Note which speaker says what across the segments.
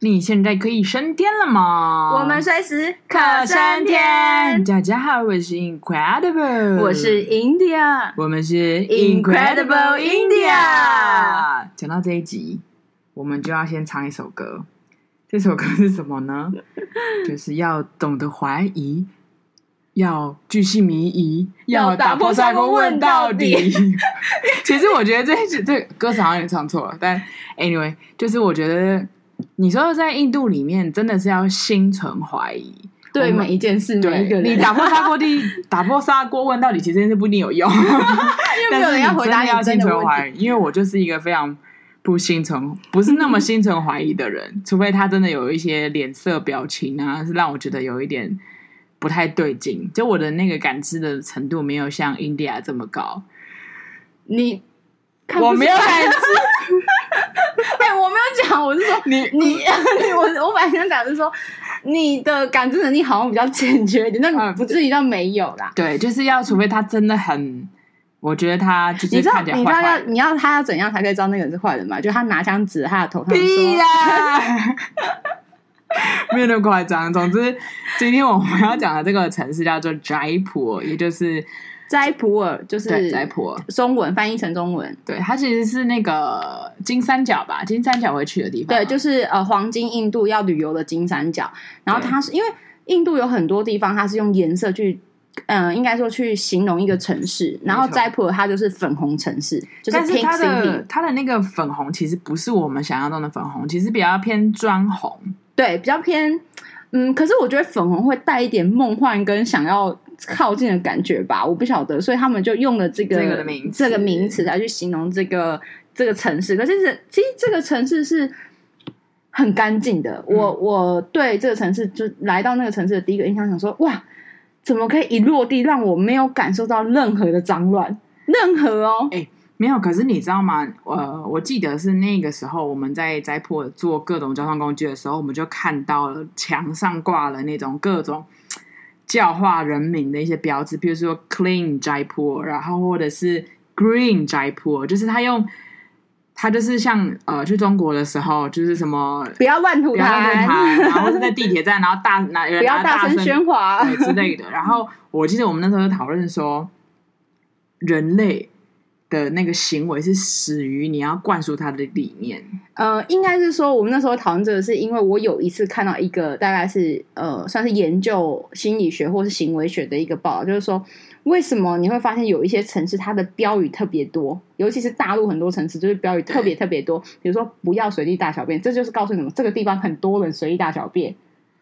Speaker 1: 你现在可以升天了吗？
Speaker 2: 我们随时可升天。
Speaker 1: 大家好，我是 Incredible，
Speaker 2: 我是 India，
Speaker 1: 我们是
Speaker 2: Incredible India。
Speaker 1: 讲到这一集，我们就要先唱一首歌。这首歌是什么呢？就是要懂得怀疑，要巨细靡遗，要打破砂锅问到底。其实我觉得这这歌词好像也唱错了，但 anyway，就是我觉得。你说在印度里面，真的是要心存怀疑，
Speaker 2: 对每一件事，每一个人。
Speaker 1: 你打破砂锅地，打破砂锅问到底，其实真是不一定有用。但是你真的要心存怀疑，因为我就是一个非常不心存，不是那么心存怀疑的人，除非他真的有一些脸色表情啊，是让我觉得有一点不太对劲。就我的那个感知的程度没有像 India 这么高。
Speaker 2: 你，
Speaker 1: 我没有感知。
Speaker 2: 哎，我没有讲，我是说你你 我我本来想讲是说你的感知能力好像比较欠缺一点，那不至于到没有啦。
Speaker 1: 对，就是要除非他真的很，我觉得他就是看起来坏坏，
Speaker 2: 你知道你知道要你要他要怎样才可以知道那个人是坏人吗？就他拿枪指他的头上说，
Speaker 1: 屁呀，没有那么夸张。总之，今天我们要讲的这个城市叫做斋普，也就是。
Speaker 2: 斋普尔就是
Speaker 1: 斋普尔，
Speaker 2: 中文翻译成中文，
Speaker 1: 对，它其实是那个金三角吧，金三角会去的地方。
Speaker 2: 对，就是呃，黄金印度要旅游的金三角。然后它是因为印度有很多地方，它是用颜色去，嗯、呃，应该说去形容一个城市。然后斋普尔它就是粉红城市，就是，
Speaker 1: 但是它的它的那个粉红其实不是我们想象中的粉红，其实比较偏砖红，对，
Speaker 2: 比较偏，嗯，可是我觉得粉红会带一点梦幻跟想要。靠近的感觉吧，我不晓得，所以他们就用了这个
Speaker 1: 这个名词，
Speaker 2: 这个名词来去形容这个这个城市。可是其实这个城市是很干净的。嗯、我我对这个城市就来到那个城市的第一个印象，想说哇，怎么可以一落地让我没有感受到任何的脏乱？任何哦，
Speaker 1: 哎、欸，没有。可是你知道吗？呃，我记得是那个时候我们在斋普尔坐各种交通工具的时候，我们就看到了墙上挂了那种各种。教化人民的一些标志，比如说 “Clean Jaipur”，然后或者是 “Green Jaipur”，就是他用，他就是像呃去中国的时候，就是什么
Speaker 2: 不要乱吐痰，
Speaker 1: 然后是在地铁站，然后大拿
Speaker 2: 不要大声喧哗
Speaker 1: 之类的。然后我记得我们那时候讨论说，人类。的那个行为是始于你要灌输他的理念。
Speaker 2: 呃，应该是说我们那时候讨论这个，是因为我有一次看到一个大概是呃，算是研究心理学或是行为学的一个报道，就是说为什么你会发现有一些城市它的标语特别多，尤其是大陆很多城市就是标语特别特别多，比如说不要随地大小便，这就是告诉你们这个地方很多人随地大小便，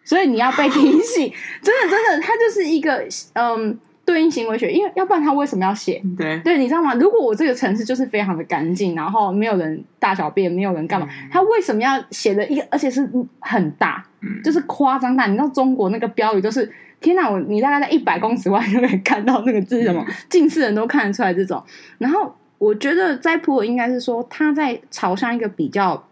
Speaker 2: 所以你要被提醒。真的真的，它就是一个嗯。对应行为学，因为要不然他为什么要写？
Speaker 1: 对
Speaker 2: 对，你知道吗？如果我这个城市就是非常的干净，然后没有人大小便，没有人干嘛，他为什么要写的一个，而且是很大，就是夸张大？你知道中国那个标语都是天哪！我你大概在一百公尺外就可以看到那个字，什么近视人都看得出来这种。然后我觉得斋普尔应该是说他在朝向一个比较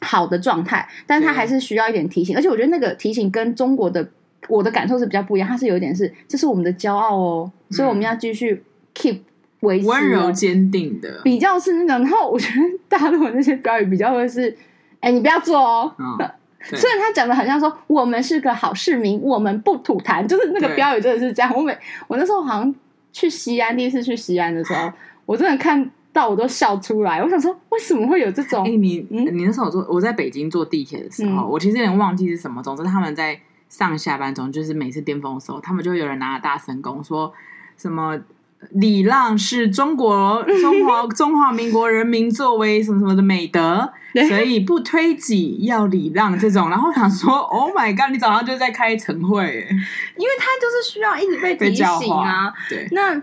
Speaker 2: 好的状态，但他还是需要一点提醒，而且我觉得那个提醒跟中国的。我的感受是比较不一样，它是有一点是，这是我们的骄傲哦，嗯、所以我们要继续 keep 维持
Speaker 1: 温柔坚定的，
Speaker 2: 比较是那种。然后我觉得大陆的那些标语比较会是，哎，你不要做哦。哦 虽然他讲的很像说我们是个好市民，我们不吐痰，就是那个标语真的是这样。我每我那时候好像去西安，第一次去西安的时候，我真的看到我都笑出来。我想说，为什么会有这种？哎，
Speaker 1: 你、嗯、你那时候我坐我在北京坐地铁的时候，嗯、我其实有点忘记是什么。总之他们在。上下班中，就是每次巅峰的时候，他们就有人拿着大神功说什么礼让是中国中华 中华民国人民作为什么什么的美德，所以不推挤要礼让这种。然后想说，Oh my god！你早上就在开晨会，
Speaker 2: 因为他就是需要一直被提醒啊。
Speaker 1: 对，
Speaker 2: 那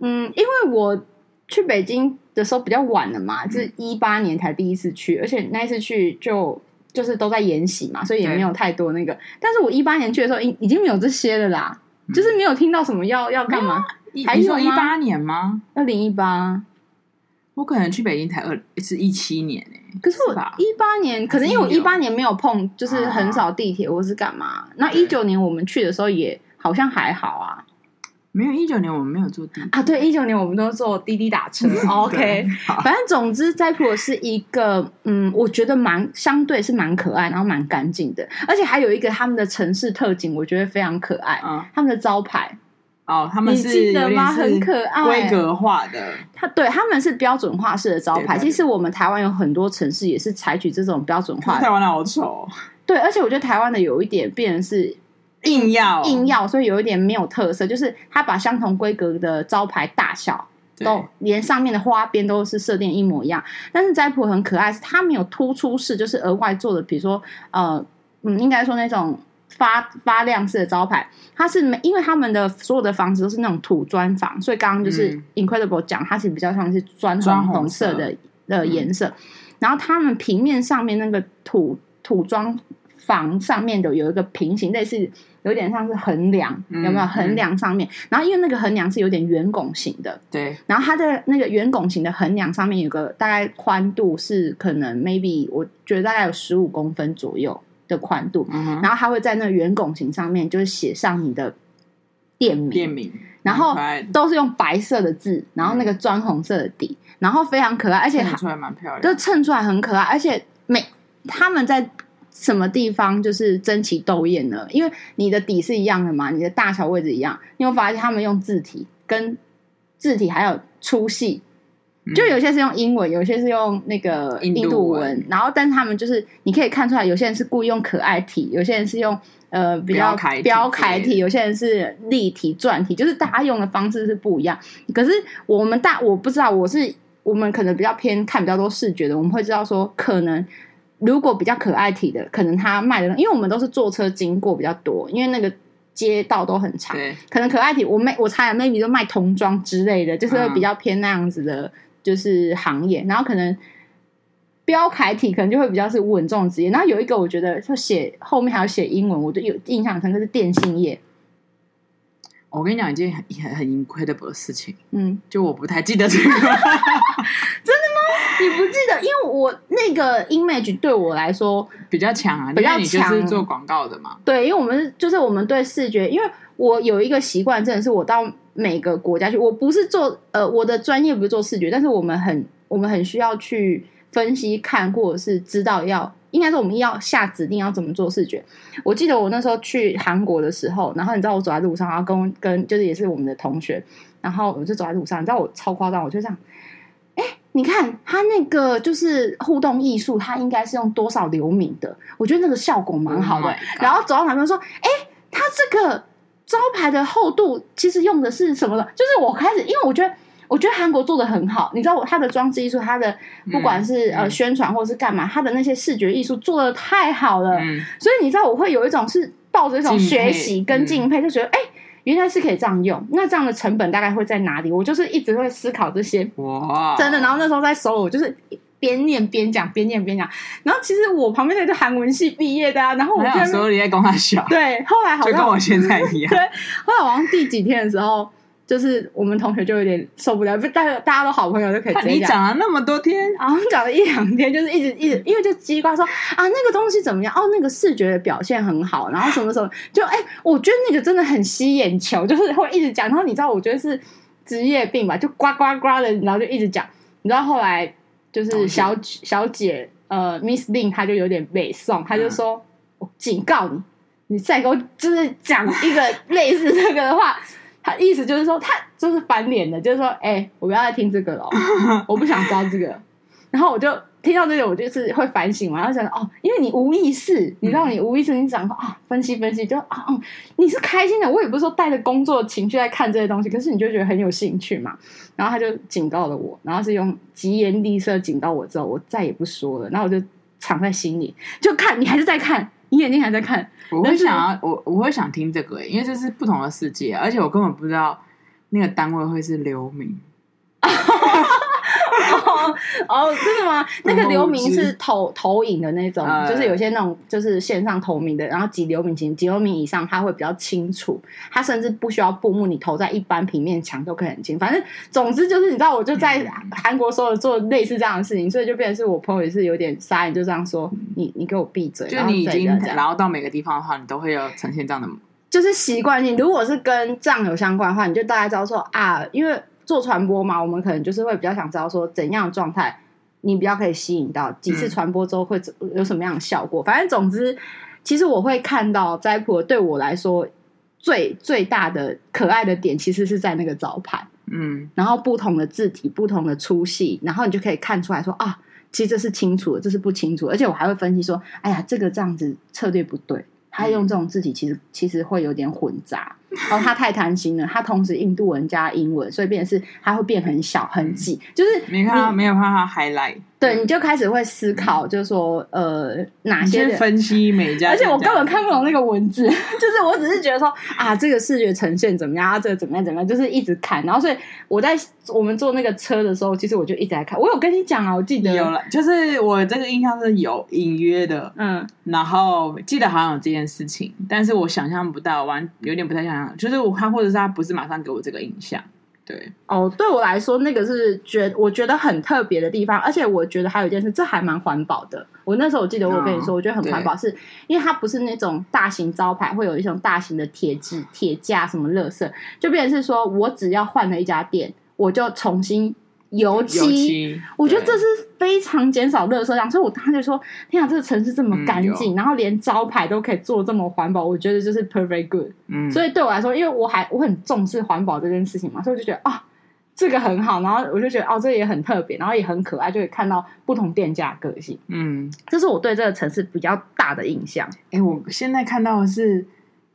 Speaker 2: 嗯，因为我去北京的时候比较晚了嘛，就是一八年才第一次去，而且那一次去就。就是都在研习嘛，所以也没有太多那个。但是我一八年去的时候，已已经没有这些了啦，嗯、就是没有听到什么要要干嘛。
Speaker 1: 还有一八年吗？
Speaker 2: 二零一八，
Speaker 1: 我可能去北京才二是一七年诶、欸。
Speaker 2: 可是我一八年，可能因为我一八年没有碰，就是很少地铁或是干嘛。啊、那一九年我们去的时候也好像还好啊。
Speaker 1: 没有一九年我们没有坐滴
Speaker 2: 啊，对，一九年我们都坐滴滴打车。OK，反正总之，斋浦是一个嗯，我觉得蛮相对是蛮可爱，然后蛮干净的，而且还有一个他们的城市特景，我觉得非常可爱。嗯，他们的招牌
Speaker 1: 哦，他们是
Speaker 2: 你记得吗？很可爱，
Speaker 1: 规格化的。
Speaker 2: 他对他们是标准化式的招牌。其实我们台湾有很多城市也是采取这种标准化的。
Speaker 1: 台湾的好丑。
Speaker 2: 对，而且我觉得台湾的有一点变成是。
Speaker 1: 硬要
Speaker 2: 硬要，所以有一点没有特色，就是他把相同规格的招牌大小都连上面的花边都是设定一模一样。但是斋浦很可爱，是它没有突出式，就是额外做的，比如说呃嗯，应该说那种发发亮式的招牌，它是没，因为他们的所有的房子都是那种土砖房，所以刚刚就是 Incredible 讲，它其实比较像是砖红红色的的颜色。然后他们平面上面那个土土砖房上面的有一个平行类似。有点像是横梁，有没有横梁上面？然后因为那个横梁是有点圆拱形的，对。然后它的那个圆拱形的横梁上面有个大概宽度是可能 maybe 我觉得大概有十五公分左右的宽度。嗯、然后它会在那个圆拱形上面就是写上你的店名，
Speaker 1: 店名。
Speaker 2: 然后都是用白色的字，然后那个砖红色的底，嗯、然后非常可爱，而且
Speaker 1: 衬出来蛮漂亮，
Speaker 2: 就衬出来很可爱，而且每他们在。什么地方就是争奇斗艳呢？因为你的底是一样的嘛，你的大小位置一样。你会发现他们用字体跟字体还有粗细，就有些是用英文，有些是用那个印度文。度文然后，但是他们就是你可以看出来，有些人是故意用可爱体，有些人是用呃比较标楷体，有些人是立体篆体，就是大家用的方式是不一样。可是我们大我不知道，我是我们可能比较偏看比较多视觉的，我们会知道说可能。如果比较可爱体的，可能他卖的，因为我们都是坐车经过比较多，因为那个街道都很长，可能可爱体我妹我猜 maybe 就卖童装之类的，就是会比较偏那样子的，就是行业。嗯、然后可能标楷体可能就会比较是稳重职业。然后有一个我觉得就写后面还要写英文，我就有印象深刻是电信业。
Speaker 1: 我跟你讲一件很很很 incredible 的事情，嗯，就我不太记得这
Speaker 2: 个？你不记得？因为我那个 image 对我来说
Speaker 1: 比较强啊，比较强，你就是做广告的嘛。
Speaker 2: 对，因为我们就是我们对视觉，因为我有一个习惯，真的是我到每个国家去，我不是做呃，我的专业不是做视觉，但是我们很我们很需要去分析看，或者是知道要。应该是我们要下指令要怎么做视觉。我记得我那时候去韩国的时候，然后你知道我走在路上，然后跟跟就是也是我们的同学，然后我就走在路上，你知道我超夸张，我就这样，哎，你看他那个就是互动艺术，他应该是用多少流明的？我觉得那个效果蛮好的。Oh、然后走到旁边说，哎，他这个招牌的厚度其实用的是什么的？就是我开始，因为我觉得。我觉得韩国做的很好，你知道我，他的装置艺术，他的不管是、嗯、呃宣传或者是干嘛，他的那些视觉艺术做的太好了，嗯、所以你知道，我会有一种是抱着一种学习跟敬佩，嗯、就觉得哎，原来是可以这样用。那这样的成本大概会在哪里？我就是一直会思考这些，哇，真的。然后那时候在首尔，我就是边念边讲，边念边讲。然后其实我旁边那个韩文系毕业的啊，然后我那
Speaker 1: 时候也在跟他笑，
Speaker 2: 对，后来好像
Speaker 1: 就跟我现在一样，
Speaker 2: 对，后来好像第几天的时候。就是我们同学就有点受不了，不，大家大家都好朋友就可以直接讲。
Speaker 1: 你讲了那么多天，
Speaker 2: 然后讲了一两天，就是一直一直，因为就叽呱说啊，那个东西怎么样？哦，那个视觉的表现很好，然后什么什么，就哎、欸，我觉得那个真的很吸眼球，就是会一直讲。然后你知道，我觉得是职业病吧，就呱呱呱的，然后就一直讲。你知道后来就是小小姐呃，Miss Lin，她就有点北宋，她就说：“我警告你，你再给我就是讲一个类似这个的话。”他意思就是说，他就是翻脸的，就是说，哎、欸，我不要再听这个了，我不想知道这个。然后我就听到这个，我就是会反省嘛，然后想哦，因为你无意识，你知道，你无意识，你讲啊，分析分析，就啊，嗯，你是开心的，我也不是说带着工作情绪在看这些东西，可是你就觉得很有兴趣嘛。然后他就警告了我，然后是用疾言厉色警告我之后，我再也不说了，然后我就藏在心里，就看你还是在看。你眼睛还在看？
Speaker 1: 我会想要，我我会想听这个，因为这是不同的世界，而且我根本不知道那个单位会是流明。
Speaker 2: 哦，哦，真的吗？那个流明是投投影的那种，呃、就是有些那种就是线上投明的，然后几流明几几流明以上，它会比较清楚。它甚至不需要布幕，你投在一般平面墙都可以很清。反正总之就是，你知道，我就在韩国所有做类似这样的事情，所以就变成是我朋友也是有点傻眼，就这样说：“你你给我闭嘴！”
Speaker 1: 就你已经然后到每个地方的话，你都会有呈现这样的
Speaker 2: 就是习惯性。如果是跟这样有相关的话，你就大概知道说啊，因为做传播嘛，我们可能就是会比较想知道说怎样的状态，你比较可以吸引到几次传播之后会有什么样的效果。嗯、反正总之，其实我会看到斋婆对我来说最最大的可爱的点，其实是在那个招牌。嗯，然后不同的字体，不同的粗细，然后你就可以看出来说啊，其实这是清楚的，这是不清楚，而且我还会分析说，哎呀，这个这样子策略不对。他用这种字体，其实其实会有点混杂。然后他太贪心了，他同时印度文加英文，所以变成是他会变很小很挤，就是
Speaker 1: 没看到没有办法 highlight。
Speaker 2: 对，你就开始会思考，就是说呃哪些
Speaker 1: 分析每家，
Speaker 2: 而且我根本看不懂那个文字，就是我只是觉得说啊这个视觉呈现怎么样，啊这个怎么样怎么样，就是一直看。然后所以我在我们坐那个车的时候，其实我就一直在看。我有跟你讲啊，我记得
Speaker 1: 有了，就是我这个印象是有隐约的，嗯，然后记得好像有这件事情，但是我想象不到，完有点不太想象，就是。我看，或者是他不是马上给我这个印象，对
Speaker 2: 哦，对我来说，那个是觉我觉得很特别的地方，而且我觉得还有一件事，这还蛮环保的。我那时候我记得我跟你说，我觉得很环保，是因为它不是那种大型招牌会有一种大型的铁质铁架什么垃圾，就变成是说我只要换了一家店，我就重新。油漆，油漆我觉得这是非常减少垃圾量，所以我当时就说：“天啊，这个城市这么干净，嗯、然后连招牌都可以做这么环保，我觉得就是 perfect good。”嗯，所以对我来说，因为我还我很重视环保这件事情嘛，所以我就觉得啊，这个很好，然后我就觉得哦，这个也很特别，然后也很可爱，就可以看到不同店家的个性。嗯，这是我对这个城市比较大的印象。
Speaker 1: 哎、欸，我现在看到的是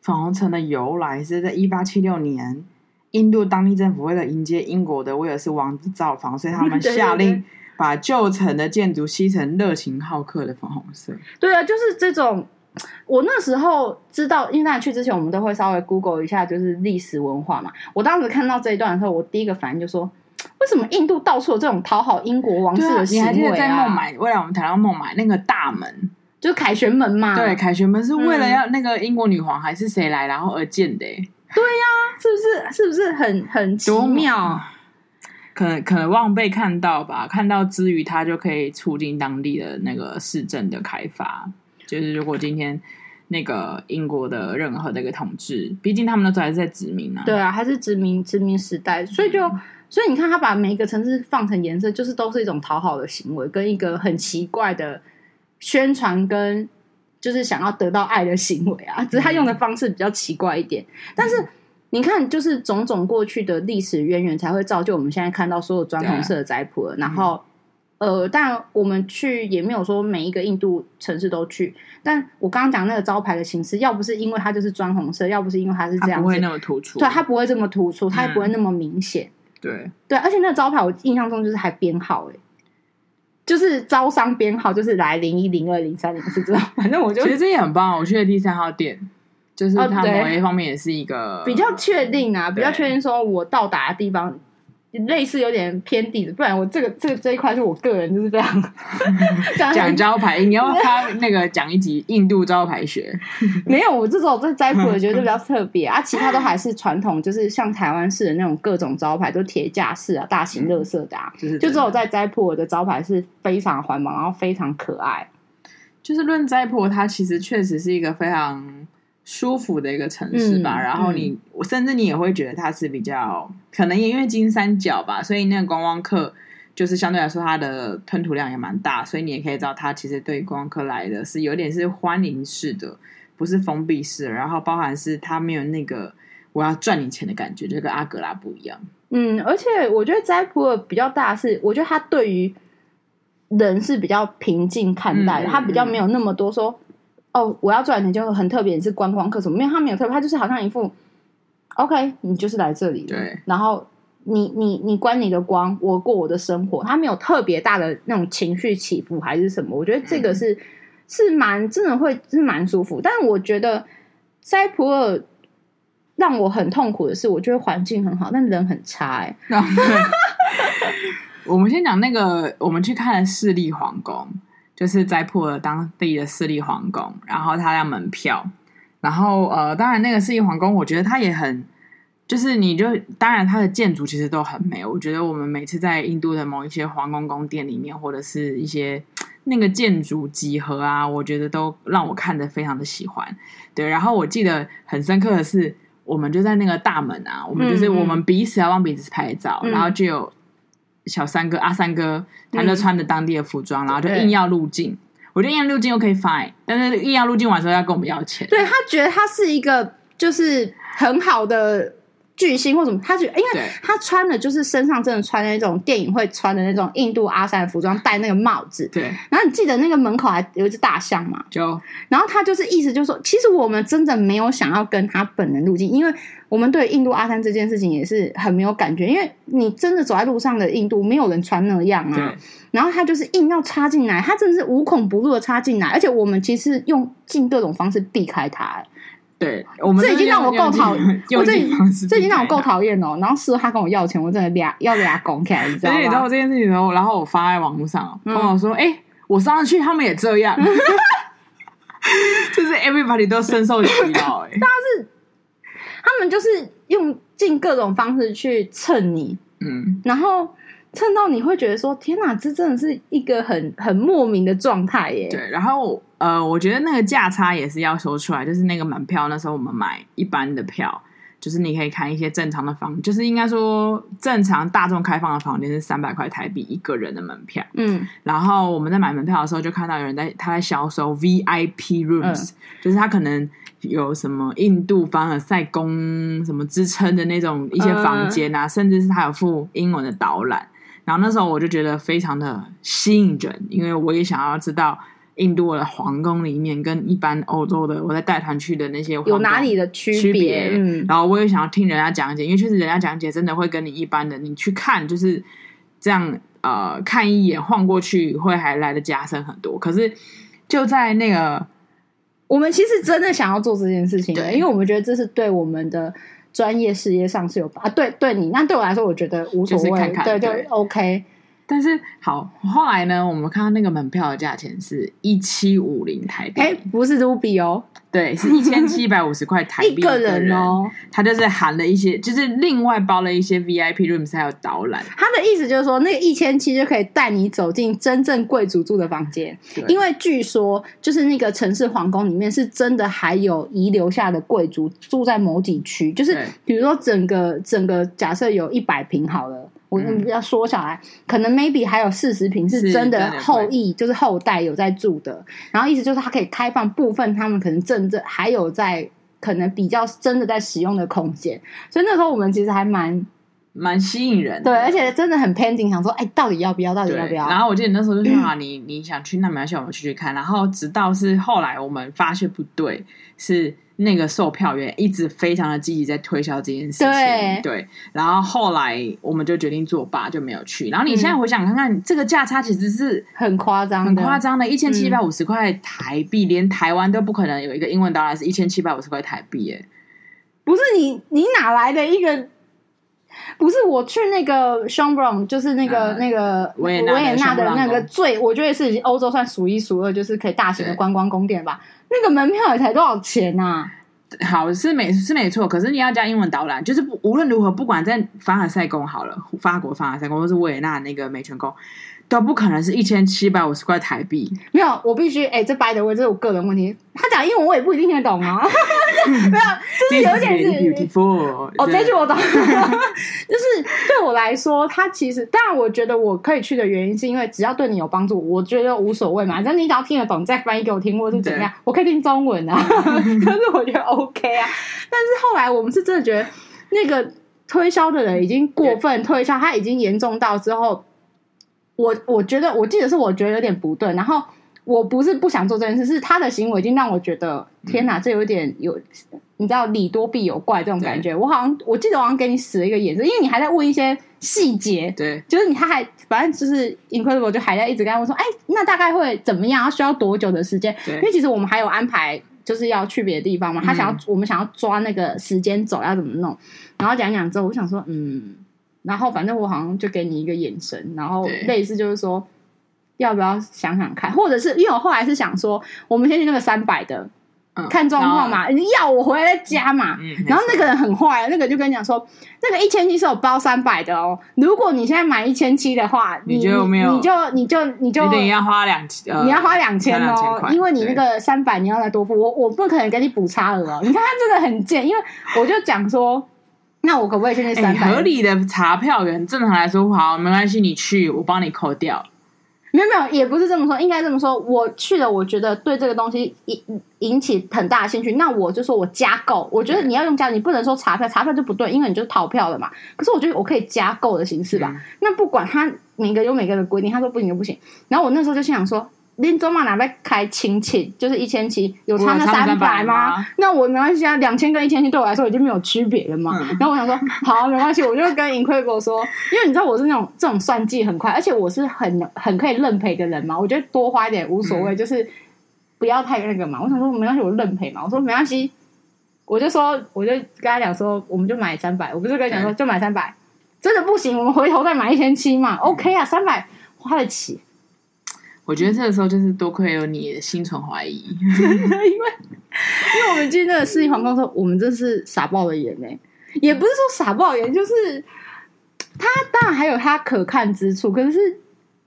Speaker 1: 粉红城的由来是在一八七六年。印度当地政府为了迎接英国的威尔斯王子造访，所以他们 下令把旧城的建筑漆成热情好客的粉红色。
Speaker 2: 对啊，就是这种。我那时候知道，因为在去之前，我们都会稍微 Google 一下，就是历史文化嘛。我当时看到这一段的时候，我第一个反应就说：为什么印度到处有这种讨好英国王室的行为啊？
Speaker 1: 你还记得在孟买，未来我们谈到孟买那个大门，
Speaker 2: 就是凯旋门嘛？
Speaker 1: 对，凯旋门是为了要那个英国女皇还是谁来，然后而建的。
Speaker 2: 对呀、啊，是不是？是不是很很奇妙？
Speaker 1: 可能可能望被看到吧，看到之余，它就可以促进当地的那个市政的开发。就是如果今天那个英国的任何的一个统治，毕竟他们都还是在殖民啊。
Speaker 2: 对啊，还是殖民殖民时代，所以就、嗯、所以你看，他把每一个城市放成颜色，就是都是一种讨好的行为，跟一个很奇怪的宣传跟。就是想要得到爱的行为啊，只是他用的方式比较奇怪一点。嗯、但是你看，就是种种过去的历史渊源，才会造就我们现在看到所有砖红色的斋普尔。然后，嗯、呃，但我们去也没有说每一个印度城市都去。但我刚刚讲那个招牌的形式，要不是因为它就是砖红色，要不是因为它是这样，
Speaker 1: 不会那么突出。
Speaker 2: 对，它不会这么突出，它也不会那么明显。嗯、
Speaker 1: 对
Speaker 2: 对，而且那个招牌，我印象中就是还编号哎。就是招商编号，就是来零一零二零三零四这种，反正我就
Speaker 1: 其实这也很棒。我去的第三号店，就是它某一方面也是一个、哦、
Speaker 2: 比较确定啊，比较确定说我到达的地方。类似有点偏地的，不然我这个这个这一块是我个人就是这样 讲
Speaker 1: 招牌，你要他那个讲一集印度招牌学，
Speaker 2: 没有，我这种这斋普尔觉得比较特别啊，其他都还是传统，就是像台湾式的那种各种招牌都铁架式啊，大型垃圾的啊，就是就只有在斋普尔的招牌是非常环保，然后非常可爱。
Speaker 1: 就是论斋普尔，它其实确实是一个非常。舒服的一个城市吧，嗯、然后你，我、嗯、甚至你也会觉得它是比较可能也因为金三角吧，所以那个观光客就是相对来说它的吞吐量也蛮大，所以你也可以知道它其实对观光客来的是有点是欢迎式的，不是封闭式的，然后包含是它没有那个我要赚你钱的感觉，就跟阿格拉不一样。
Speaker 2: 嗯，而且我觉得斋普尔比较大是，我觉得它对于人是比较平静看待的，它、嗯、比较没有那么多说。哦，我要赚钱就很特别，你是观光客什么？没有，他没有特别，他就是好像一副，OK，你就是来这里，
Speaker 1: 对。
Speaker 2: 然后你你你关你的光，我过我的生活，他没有特别大的那种情绪起伏还是什么？我觉得这个是、嗯、是蛮真的会是蛮舒服。但我觉得塞普尔让我很痛苦的是，我觉得环境很好，但人很差、欸。哎，
Speaker 1: 我们先讲那个，我们去看了市立皇宫。就是在破了当地的私立皇宫，然后他要门票，然后呃，当然那个私立皇宫，我觉得它也很就是你就当然它的建筑其实都很美，我觉得我们每次在印度的某一些皇宫宫殿里面，或者是一些那个建筑几何啊，我觉得都让我看得非常的喜欢。对，然后我记得很深刻的是，我们就在那个大门啊，我们就是我们彼此要帮彼此拍照，嗯、然后就有小三哥阿三哥，他就穿着当地的服装，嗯、然后就硬要入境。我觉得硬要入境又可以 fine，但是硬要入境完之后要跟我们要钱。
Speaker 2: 对，他觉得他是一个就是很好的。巨星或什么，他就因为他穿的就是身上真的穿的那种电影会穿的那种印度阿三的服装，戴那个帽子。
Speaker 1: 对。
Speaker 2: 然后你记得那个门口还有一只大象嘛？
Speaker 1: 就。
Speaker 2: 然后他就是意思就是说，其实我们真的没有想要跟他本人入境，因为我们对印度阿三这件事情也是很没有感觉，因为你真的走在路上的印度，没有人穿那样啊。
Speaker 1: 对。
Speaker 2: 然后他就是硬要插进来，他真的是无孔不入的插进来，而且我们其实用尽各种方式避开他。
Speaker 1: 对，我们
Speaker 2: 这已经让我够讨厌，我这这已经让我够讨厌了。然后事后他跟我要钱，我真的俩要俩拱起来，你知道吗？
Speaker 1: 你知道我这件事情的时候，然后我发在网络上，朋友说：“哎、我上去，他们也这样。”就是 everybody 都深受其扰，哎，
Speaker 2: 但是他们就是用尽各种方式去蹭你，嗯，然后。蹭到你会觉得说天哪，这真的是一个很很莫名的状态耶。
Speaker 1: 对，然后呃，我觉得那个价差也是要说出来，就是那个门票，那时候我们买一般的票，就是你可以看一些正常的房，就是应该说正常大众开放的房间是三百块台币一个人的门票。嗯，然后我们在买门票的时候就看到有人在他在销售 VIP rooms，嗯，就是他可能有什么印度凡尔赛宫什么支撑的那种一些房间啊，嗯，甚至是他有附英文的导览。然后那时候我就觉得非常的吸引人，因为我也想要知道印度的皇宫里面跟一般欧洲的我在带团去的那些
Speaker 2: 有哪里的区别。区别嗯，
Speaker 1: 然后我也想要听人家讲解，因为确实人家讲解真的会跟你一般的你去看就是这样呃看一眼晃过去会还来的加深很多。可是就在那个
Speaker 2: 我们其实真的想要做这件事情，对，因为我们觉得这是对我们的。专业事业上是有啊，对对你，那对我来说，我觉得无所谓，对，对就 OK。
Speaker 1: 但是好，后来呢，我们看到那个门票的价钱是一七五零台币，
Speaker 2: 哎，不是卢比哦。
Speaker 1: 对，是一千七百五十块台币
Speaker 2: 一个人哦。
Speaker 1: 他就是含了一些，就是另外包了一些 VIP rooms，还有导览。
Speaker 2: 他的意思就是说，那个一千七就可以带你走进真正贵族住的房间。因为据说，就是那个城市皇宫里面是真的还有遗留下的贵族住在某几区，就是比如说整个整个假设有一百平好了。我要说下来，可能 maybe 还有四十平是真的后裔，就是后代有在住的。然后意思就是，它可以开放部分，他们可能正在还有在可能比较真的在使用的空间。所以那时候我们其实还蛮
Speaker 1: 蛮吸引人的，
Speaker 2: 对，而且真的很 pending，想说，哎，到底要不要？到底要不要？
Speaker 1: 然后我记得那时候就说 啊，你你想去，那没关系，我们去去看。然后直到是后来我们发现不对，是。那个售票员一直非常的积极在推销这件事情，对，对，然后后来我们就决定作罢，就没有去。然后你现在回想看看，嗯、这个价差其实是
Speaker 2: 很夸张，
Speaker 1: 很夸张的，一千七百五十块台币，嗯、连台湾都不可能有一个英文导览是一千七百五十块台币，耶。
Speaker 2: 不是你，你哪来的一个？不是我去那个 schonbron 就是那个、呃、那个维也纳的那个最，我觉得是欧洲算数一数二，就是可以大型的观光宫殿吧。那个门票也才多少钱呐、啊？
Speaker 1: 好，是没是没错，可是你要加英文导览，就是无论如何，不管在凡尔赛宫好了，法国凡尔赛宫，或是维也纳那个美泉宫。都不可能是一千七百五十块台币。
Speaker 2: 没有，我必须哎，这 the way，这是我个人问题。他讲英文，我也不一定听得懂啊。没有，就是有点是。哦，这句我懂。就是对我来说，他其实，当然，我觉得我可以去的原因，是因为只要对你有帮助，我觉得无所谓嘛。反正你只要听得懂，再翻译给我听，或是怎么样，我可以听中文啊。可是我觉得 OK 啊。但是后来我们是真的觉得，那个推销的人已经过分推销，他已经严重到之后。我我觉得，我记得是我觉得有点不对，然后我不是不想做这件事，是他的行为已经让我觉得，天哪，这有点有，你知道，礼多必有怪这种感觉。我好像我记得我好像给你使了一个眼色，因为你还在问一些细节，
Speaker 1: 对，
Speaker 2: 就是你他还反正就是 incredible 就还在一直跟他问说，哎，那大概会怎么样？要需要多久的时间？因为其实我们还有安排，就是要去别的地方嘛。他想要、嗯、我们想要抓那个时间走要怎么弄，然后讲讲之后，我想说，嗯。然后反正我好像就给你一个眼神，然后类似就是说，要不要想想看，或者是因为我后来是想说，我们先去那个三百的，
Speaker 1: 嗯
Speaker 2: 看状况嘛，你要我回来再加嘛。
Speaker 1: 嗯，
Speaker 2: 然后那个人很坏，那个就跟你讲说，那个一千七是有包三百的哦。如果你现在买一千七的话，你
Speaker 1: 你就没有
Speaker 2: 你就你就你就
Speaker 1: 你等于要花两千，呃
Speaker 2: 你要花两千哦
Speaker 1: ，2000块
Speaker 2: 因为你那个三百你要再多付，我我不可能给你补差额哦。你看他真的很贱，因为我就讲说，那我可不可以去那三百？
Speaker 1: 欸合理的查票员，正常来说好，没关系，你去，我帮你扣掉。
Speaker 2: 没有没有，也不是这么说，应该这么说。我去了，我觉得对这个东西引引起很大的兴趣，那我就说我加购。我觉得你要用加，你不能说查票，查票就不对，因为你就 是逃票了嘛。可是我觉得我可以加购的形式吧。
Speaker 1: 嗯
Speaker 2: 那不管他每个有每个的规定，他说不行就不行。然后我那时候就心想说。林中嘛，哪边开亲戚就是一千七，有差那三百吗？那我没关系啊，两千跟一千七对我来说已经没有区别了嘛。嗯、然后我想说，好，没关系，我就跟盈亏哥说，因为你知道我是那种这种算计很快，而且我是很很可以认赔的人嘛。我觉得多花一点无所谓，嗯、就是不要太那个嘛。我想说没关系，我认赔嘛。我说没关系，我就说我就跟他讲说，我们就买三百。我不是跟他讲说就买三百，真的不行，我们回头再买一千七嘛。OK 啊，三百花得起。
Speaker 1: 我觉得这个时候就是多亏有你心存怀疑，
Speaker 2: 因为因为我们进那个世纪皇宫时候，我们真是傻爆了眼呢。也不是说傻爆眼，就是它当然还有它可看之处，可是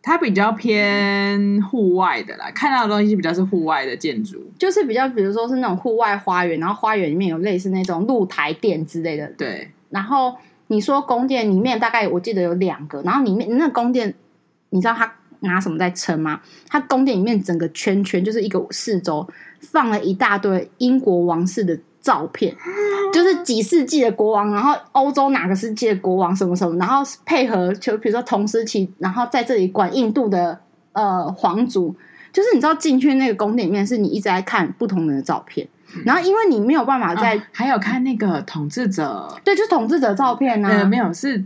Speaker 1: 它比较偏户外的啦，看到的东西比较是户外的建筑，
Speaker 2: 就是比较比如说是那种户外花园，然后花园里面有类似那种露台店之类的。
Speaker 1: 对，
Speaker 2: 然后你说宫殿里面大概我记得有两个，然后里面那个宫殿，你知道它。拿什么在撑吗？它宫殿里面整个圈圈就是一个四周放了一大堆英国王室的照片，就是几世纪的国王，然后欧洲哪个世纪的国王什么什么，然后配合就比如说同时期，然后在这里管印度的呃皇族，就是你知道进去那个宫殿里面是你一直在看不同人的照片，然后因为你没有办法在、
Speaker 1: 哦、还有看那个统治者，
Speaker 2: 对，就是统治者照片呢、啊
Speaker 1: 呃，没有是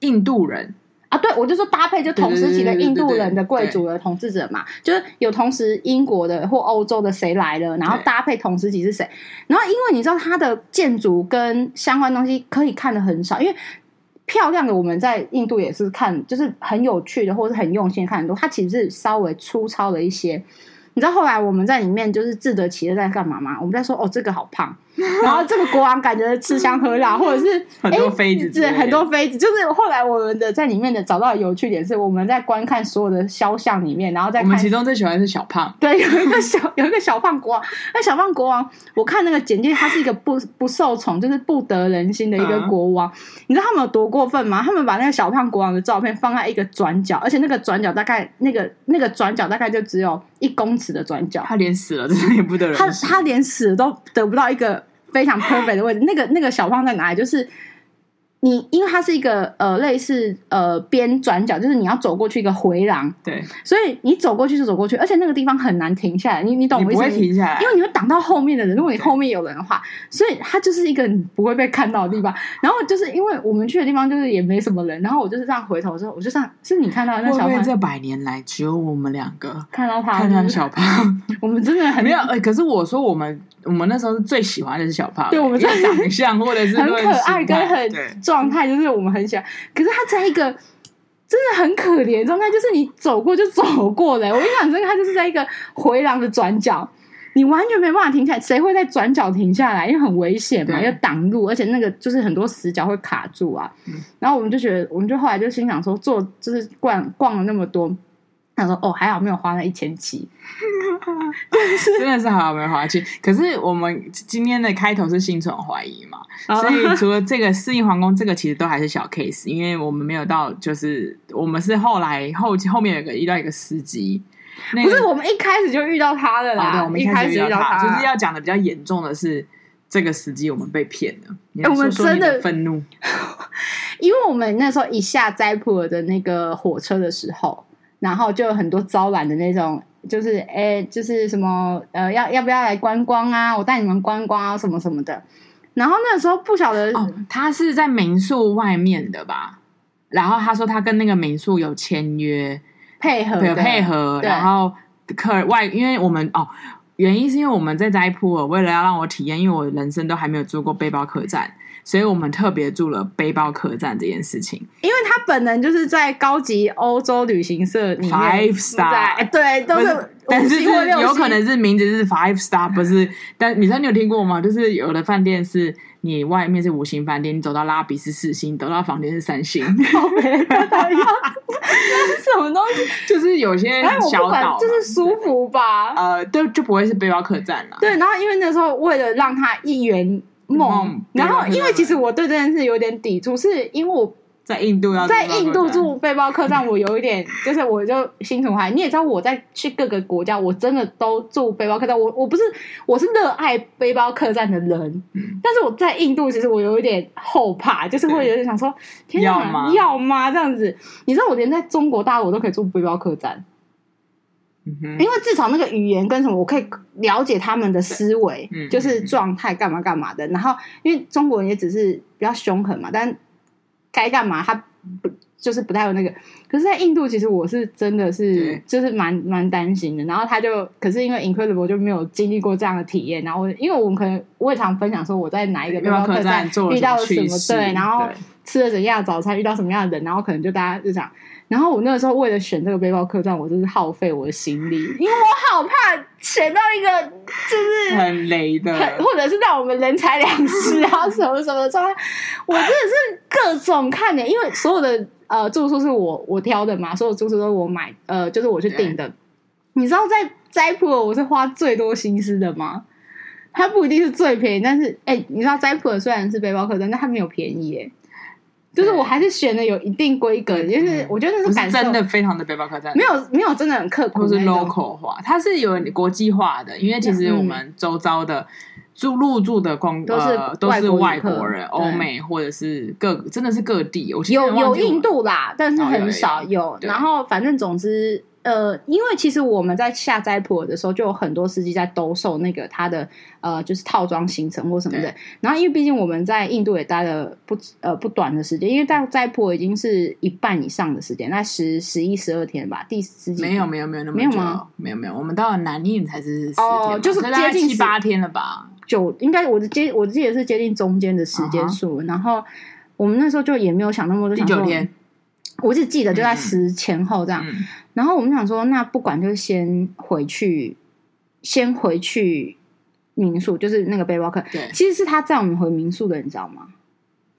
Speaker 1: 印度人。
Speaker 2: 啊，对，我就说搭配就同时期的印度人的贵族的统治者嘛，就是有同时英国的或欧洲的谁来了，然后搭配同时期是谁，然后因为你知道它的建筑跟相关东西可以看的很少，因为漂亮的我们在印度也是看，就是很有趣的或是很用心看很多，它其实是稍微粗糙了一些。你知道后来我们在里面就是自得其乐在干嘛吗？我们在说哦，这个好胖，然后这个国王感觉吃香喝辣，或者是
Speaker 1: 很多妃子，
Speaker 2: 对，很多妃子。就是后来我们的在里面的找到的有趣点是，我们在观看所有的肖像里面，然后再看。
Speaker 1: 我们其中最喜欢的是小胖，
Speaker 2: 对，有一个小有一个小胖国王。那小胖国王，我看那个简介，他是一个不不受宠，就是不得人心的一个国王。嗯、你知道他们有多过分吗？他们把那个小胖国王的照片放在一个转角，而且那个转角大概那个那个转角大概就只有一公尺的转角，
Speaker 1: 他连死了真的也不得人。
Speaker 2: 他他连死都得不到一个非常 perfect 的位置。那个那个小胖在哪里？就是你，因为它是一个呃类似呃边转角，就是你要走过去一个回廊。
Speaker 1: 对，
Speaker 2: 所以你走过去就走过去，而且那个地方很难停下来。你你懂我意思？
Speaker 1: 你不会停下来，
Speaker 2: 因为你会挡到后面的人。如果你后面有人的话，所以它就是一个你不会被看到的地方。然后就是因为我们去的地方就是也没什么人，然后我就是这样回头之后，我就这样是你看到那小胖。
Speaker 1: 这百年来只有我们两个
Speaker 2: 看到他，
Speaker 1: 看到小胖？
Speaker 2: 我们真的很
Speaker 1: 没有。哎，可是我说我们我们那时候是最喜欢的是小胖，
Speaker 2: 对我们
Speaker 1: 长相或者是
Speaker 2: 很可爱跟很状态，就是我们。很喜欢，可是他在一个真的很可怜状态，就是你走过就走过了。我印象很深刻，他就是在一个回廊的转角，你完全没办法停下来。谁会在转角停下来？因为很危险嘛，要挡路，而且那个就是很多死角会卡住啊。嗯、然后我们就觉得，我们就后来就心想说，做就是逛逛了那么多。他说：“哦，还好没有花那一千七，
Speaker 1: 真的是还好没有花去。可是我们今天的开头是心存怀疑嘛，哦、所以除了这个世纪皇宫，这个其实都还是小 case，因为我们没有到，就是我们是后来后后面有个遇到一个司机，那个、
Speaker 2: 不是我们一开始就遇到他的啦，
Speaker 1: 哦、对，我们一开始遇到他，就是要讲的比较严重的是这个司机我们被骗了，我们真的愤怒，
Speaker 2: 因为我们那时候一下斋普尔的那个火车的时候。”然后就有很多招揽的那种，就是哎，就是什么呃，要要不要来观光啊？我带你们观光啊，什么什么的。然后那个时候不晓得，
Speaker 1: 哦，他是在民宿外面的吧？然后他说他跟那个民宿有签约，
Speaker 2: 配合，
Speaker 1: 有配合。然后客外，因为我们哦，原因是因为我们在斋铺尔，为了要让我体验，因为我人生都还没有住过背包客栈，所以我们特别住了背包客栈这件事情。
Speaker 2: 因为他本人就是在高级欧洲旅行社里面
Speaker 1: ，five star，
Speaker 2: 对，都是，
Speaker 1: 但是是有可能是名字是 five star，不是？但你知道你有听过吗？就是有的饭店是。你外面是五星饭店，你走到拉比是四星，走到房间是三星。
Speaker 2: 什么东西？
Speaker 1: 就是有些小岛，
Speaker 2: 就是舒服吧。
Speaker 1: 呃，就就不会是背包客栈了。
Speaker 2: 对，然后因为那时候为了让他一圆梦，然后因为其实我对这件事有点抵触，是因为我。
Speaker 1: 在印度要
Speaker 2: 在印度住背包客栈，我有一点 就是，我就心存怀疑。你也知道，我在去各个国家，我真的都住背包客栈。我我不是，我是热爱背包客栈的人，嗯、但是我在印度，其实我有一点后怕，就是会有点想说，天哪，要吗？要吗？这样子，你知道，我连在中国大陆我都可以住背包客栈，因为至少那个语言跟什么，我可以了解他们的思维，嗯、就是状态干嘛干嘛的。然后，因为中国人也只是比较凶狠嘛，但。该干嘛？他不就是不太有那个？可是，在印度，其实我是真的是就是蛮蛮担心的。然后他就，可是因为 Incredible 就没有经历过这样的体验。然后，因为我们可能我也常分享说我在哪一个背包客栈遇到了什么，对，然后吃了怎样的早餐，遇到什么样的人，然后可能就大家就这样。然后我那个时候为了选这个背包客栈，我就是耗费我的心力，因为我好怕选到一个就是
Speaker 1: 很雷的，
Speaker 2: 或者是让我们人财两失啊什么什么状态。我真的是各种看的，因为所有的呃住宿是我我挑的嘛，所有住宿都是我买，呃，就是我去订的。你知道在斋普尔我是花最多心思的吗？它不一定是最便宜，但是哎，你知道斋普尔虽然是背包客栈，但它没有便宜耶。就是我还是选的有一定规格，就是我觉得那是感受。
Speaker 1: 真的非常的背包客栈，
Speaker 2: 没有没有真的很刻苦，
Speaker 1: 或是 local 化，它是有国际化的。因为其实我们周遭的住入住的光都是都是外国人，欧美或者是各真的是各地，有
Speaker 2: 有印度啦，但是很少有。然后反正总之。呃，因为其实我们在下斋普尔的时候，就有很多司机在兜售那个他的呃，就是套装行程或什么的。然后，因为毕竟我们在印度也待了不呃不短的时间，因为在斋普尔已经是一半以上的时间，那十十一十二天吧，第十几天
Speaker 1: 没有没有没有那么
Speaker 2: 没有吗？
Speaker 1: 没有没有，我们到了南印才是
Speaker 2: 哦，oh, 就是接近
Speaker 1: 七八天了吧？
Speaker 2: 九应该我的接我自己也是接近中间的时间数。Uh huh. 然后我们那时候就也没有想那么多，第九天。我只记得就在十前后这样，嗯、然后我们想说，那不管就先回去，先回去民宿，就是那个背包客。
Speaker 1: 对，
Speaker 2: 其实是他载我们回民宿的，你知道吗？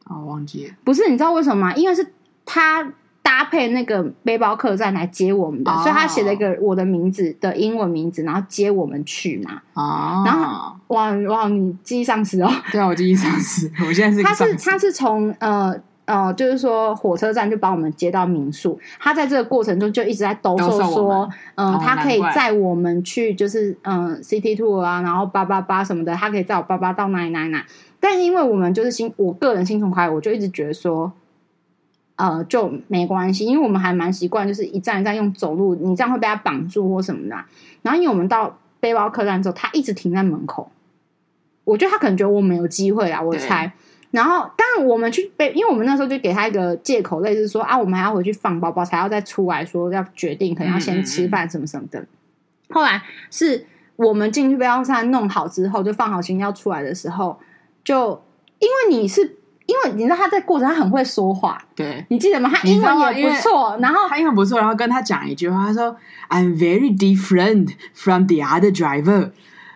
Speaker 1: 哦，忘记了。
Speaker 2: 不是，你知道为什么吗？因为是他搭配那个背包客栈来接我们的，哦、所以他写了一个我的名字的英文名字，然后接我们去嘛。
Speaker 1: 哦，
Speaker 2: 然后哇哇，你记忆丧失哦。
Speaker 1: 对啊，我记忆丧失。我现在是他
Speaker 2: 是他是从呃。呃，就是说火车站就把我们接到民宿，他在这个过程中就一直在兜售说，嗯，他可以载我们去，就是嗯，City Tour 啊，然后八八八什么的，他可以载我爸爸到哪里哪里哪里。但因为我们就是心，我个人心存怀疑，我就一直觉得说，呃，就没关系，因为我们还蛮习惯，就是一站一站用走路，你这样会被他绑住或什么的。然后因为我们到背包客栈之后，他一直停在门口，我觉得他可能觉得我们有机会啊，我猜。然后，但我们去背，因为我们那时候就给他一个借口，类似说啊，我们还要回去放包包，才要再出来说要决定，可能要先吃饭什么什么的。嗯嗯嗯，后来是我们进去背包客弄好之后，就放好行李要出来的时候，就因为你是因为你知道他在过程他很会说话，
Speaker 1: 对，
Speaker 2: 你记得吗？他英文也不错，然后
Speaker 1: 他英文不错，然后跟他讲一句话，他说：“I'm very different from the other driver。”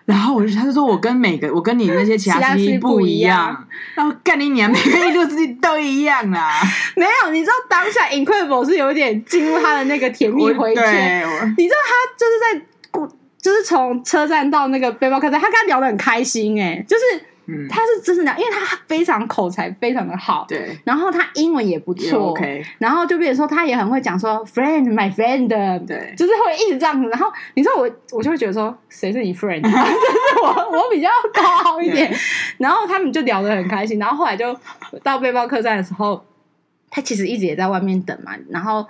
Speaker 1: 然后我就，他就说我跟每个我跟你那些其他司机不一样，然后干你娘，每个印度司机都一样啦。
Speaker 2: 没有，你知道当下 Incredible 是有点进入他的那个甜蜜回圈，你知道他就是在过，就是从车站到那个背包客栈，他跟他聊得很开心哎、欸，就是。嗯，他是真的，因为他非常口才非常的好，
Speaker 1: 对，
Speaker 2: 然后他英文也不错
Speaker 1: ，OK，
Speaker 2: 然后就比如说他也很会讲说 friend my friend，
Speaker 1: 对，
Speaker 2: 就是会一直这样子。然后你知道我，我就会觉得说谁是你 friend，就 是我我比较高傲一点。然后他们就聊得很开心。然后后来就到背包客栈的时候，他其实一直也在外面等嘛。然后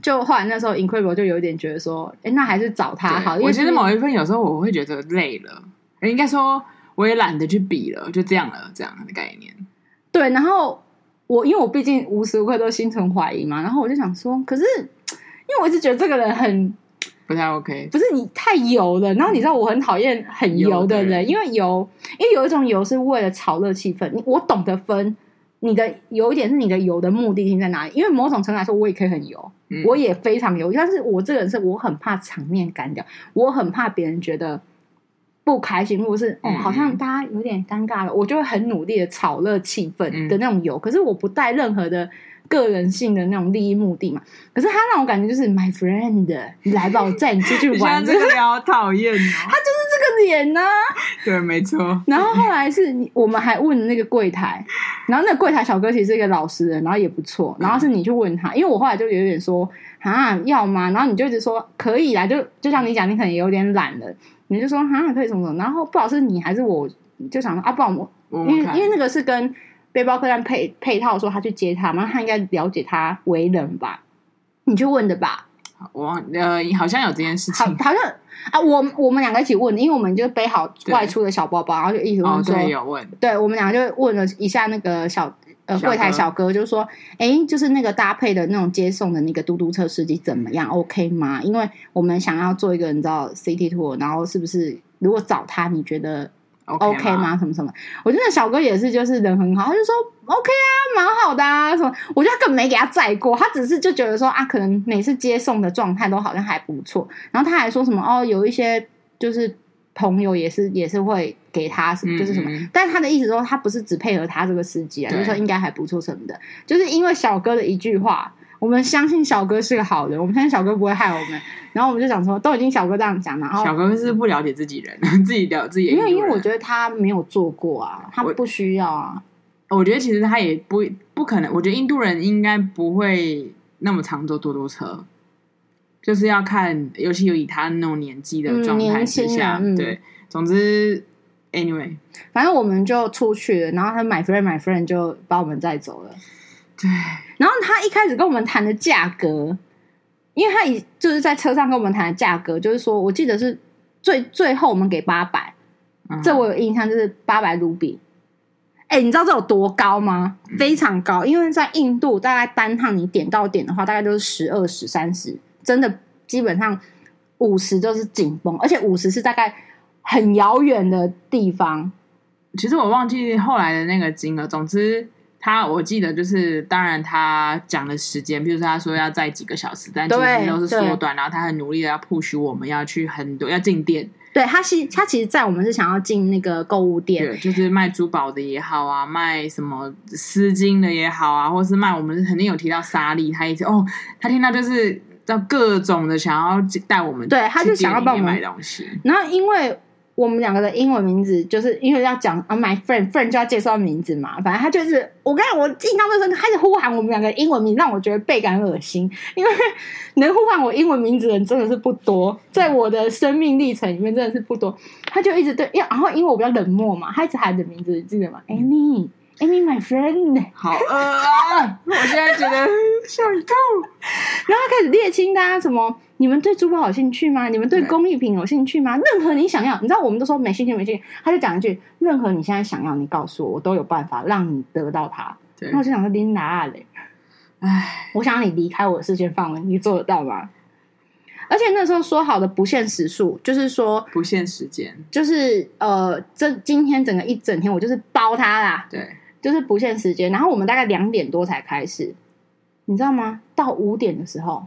Speaker 2: 就后来那时候 Incredible 就有点觉得说，哎，那还是找他好。
Speaker 1: 我觉得某一份有时候我会觉得累了，应该说。我也懒得去比了，就这样了，这样的概念。
Speaker 2: 对，然后我因为我毕竟无时无刻都心存怀疑嘛，然后我就想说，可是因为我一直觉得这个人很
Speaker 1: 不太 OK。
Speaker 2: 不是你太油了，然后你知道我很讨厌很油的人，
Speaker 1: 油的人
Speaker 2: 因为油，因为有一种油是为了炒热气氛，你我懂得分。你的有一点是你的油的目的性在哪里？因为某种程度来说，我也可以很油，
Speaker 1: 嗯、
Speaker 2: 我也非常油，但是我这个人是我很怕场面干掉，我很怕别人觉得不开心，或者是哦，好像大家有点尴尬了，我就会很努力的炒热气氛的那种油，嗯、可是我不带任何的。个人性的那种利益目的嘛，可是他让我感觉就是 my friend，你来吧，我带你出去玩。
Speaker 1: 这个脸好讨厌哦，
Speaker 2: 他就是这个脸呢、啊。
Speaker 1: 对，没错。
Speaker 2: 然后后来是你，我们还问那个柜台，然后那个柜台小哥其实是一个老实人，然后也不错。然后是你去问他，因为我后来就有点说啊要吗？然后你就一直说可以啦，就就像你讲，你可能有点懒了，你就说哈可以什么什么。然后不知道是你还是我，就想说啊，不然我，因为因为那个是跟。背包客栈配配套说他去接他，然后他应该了解他为人吧？你去问的吧？
Speaker 1: 我呃好像有这件事情，
Speaker 2: 好，好像啊，我我们两个一起问，因为我们就背好外出的小包包，然后就一直问说，
Speaker 1: 哦、对，有问，
Speaker 2: 对我们两个就问了一下那个小呃柜台小哥，就说，哎，就是那个搭配的那种接送的那个嘟嘟车司机怎么样？OK 吗？因为我们想要做一个你知道 City Tour，然后是不是如果找他，你觉得？OK 吗？Okay 吗什么什么？我觉得小哥也是，就是人很好，他就说 OK 啊，蛮好的啊。什么？我觉得他根本没给他载过，他只是就觉得说啊，可能每次接送的状态都好像还不错。然后他还说什么哦，有一些就是朋友也是也是会给他什么，就是什么。但是他的意思说，他不是只配合他这个司机啊，就是说应该还不错什么的。就是因为小哥的一句话。我们相信小哥是个好人，我们相信小哥不会害我们。然后我们就想说，都已经小哥这样讲了，然后
Speaker 1: 小哥是不了解自己人，自己了自己。
Speaker 2: 因为因为我觉得他没有做过啊，他不需要啊。
Speaker 1: 我，我觉得其实他也不不可能，我觉得印度人应该不会那么常坐嘟嘟车，就是要看，尤其有以他那种年纪的状态之下，嗯嗯、对。总之，anyway，
Speaker 2: 反正我们就出去了，然后他 my friend my friend 就把我们载走了。
Speaker 1: 对，
Speaker 2: 然后他一开始跟我们谈的价格，因为他以就是在车上跟我们谈的价格，就是说我记得是最最后我们给八百、嗯，这我有印象，就是八百卢比。哎，你知道这有多高吗？非常高，因为在印度，大概单趟你点到点的话，大概都是十、二十、三十，真的基本上五十就是紧绷，而且五十是大概很遥远的地方。
Speaker 1: 其实我忘记后来的那个金额，总之。他我记得就是，当然他讲的时间，比如说他说要在几个小时，但其实都是缩短。然后他很努力的要 push 我们要去很多要进店。
Speaker 2: 对他其他其实在我们是想要进那个购物店，
Speaker 1: 对，就是卖珠宝的也好啊，卖什么丝巾的也好啊，或是卖我们肯定有提到沙粒，他一直哦，他听到就是要各种的想要带我们，
Speaker 2: 对，他就想要帮我们
Speaker 1: 买东西。
Speaker 2: 然后因为。我们两个的英文名字，就是因为要讲啊，my friend friend 就要介绍名字嘛。反正他就是，我刚才我印象最深，开始呼喊我们两个英文名字，让我觉得倍感恶心。因为能呼喊我英文名字的人真的是不多，在我的生命历程里面真的是不多。他就一直对，因然后因为我比较冷漠嘛，他一直喊的名字，你记得吗？Amy。Amy, my friend，
Speaker 1: 好饿啊！我现在觉得想吐。
Speaker 2: 然后他开始列清单，什么？你们对珠宝有兴趣吗？你们对工艺品有兴趣吗？任何你想要，你知道，我们都说没兴趣，没兴趣。他就讲一句：任何你现在想要，你告诉我，我都有办法让你得到它。然后我就想说，琳达嘞，哎，我想让你离开我的视线范围，你做得到吗？而且那时候说好的不限时数，就是说
Speaker 1: 不限时间，
Speaker 2: 就是呃，这今天整个一整天，我就是包他啦。
Speaker 1: 对。
Speaker 2: 就是不限时间，然后我们大概两点多才开始，你知道吗？到五点的时候，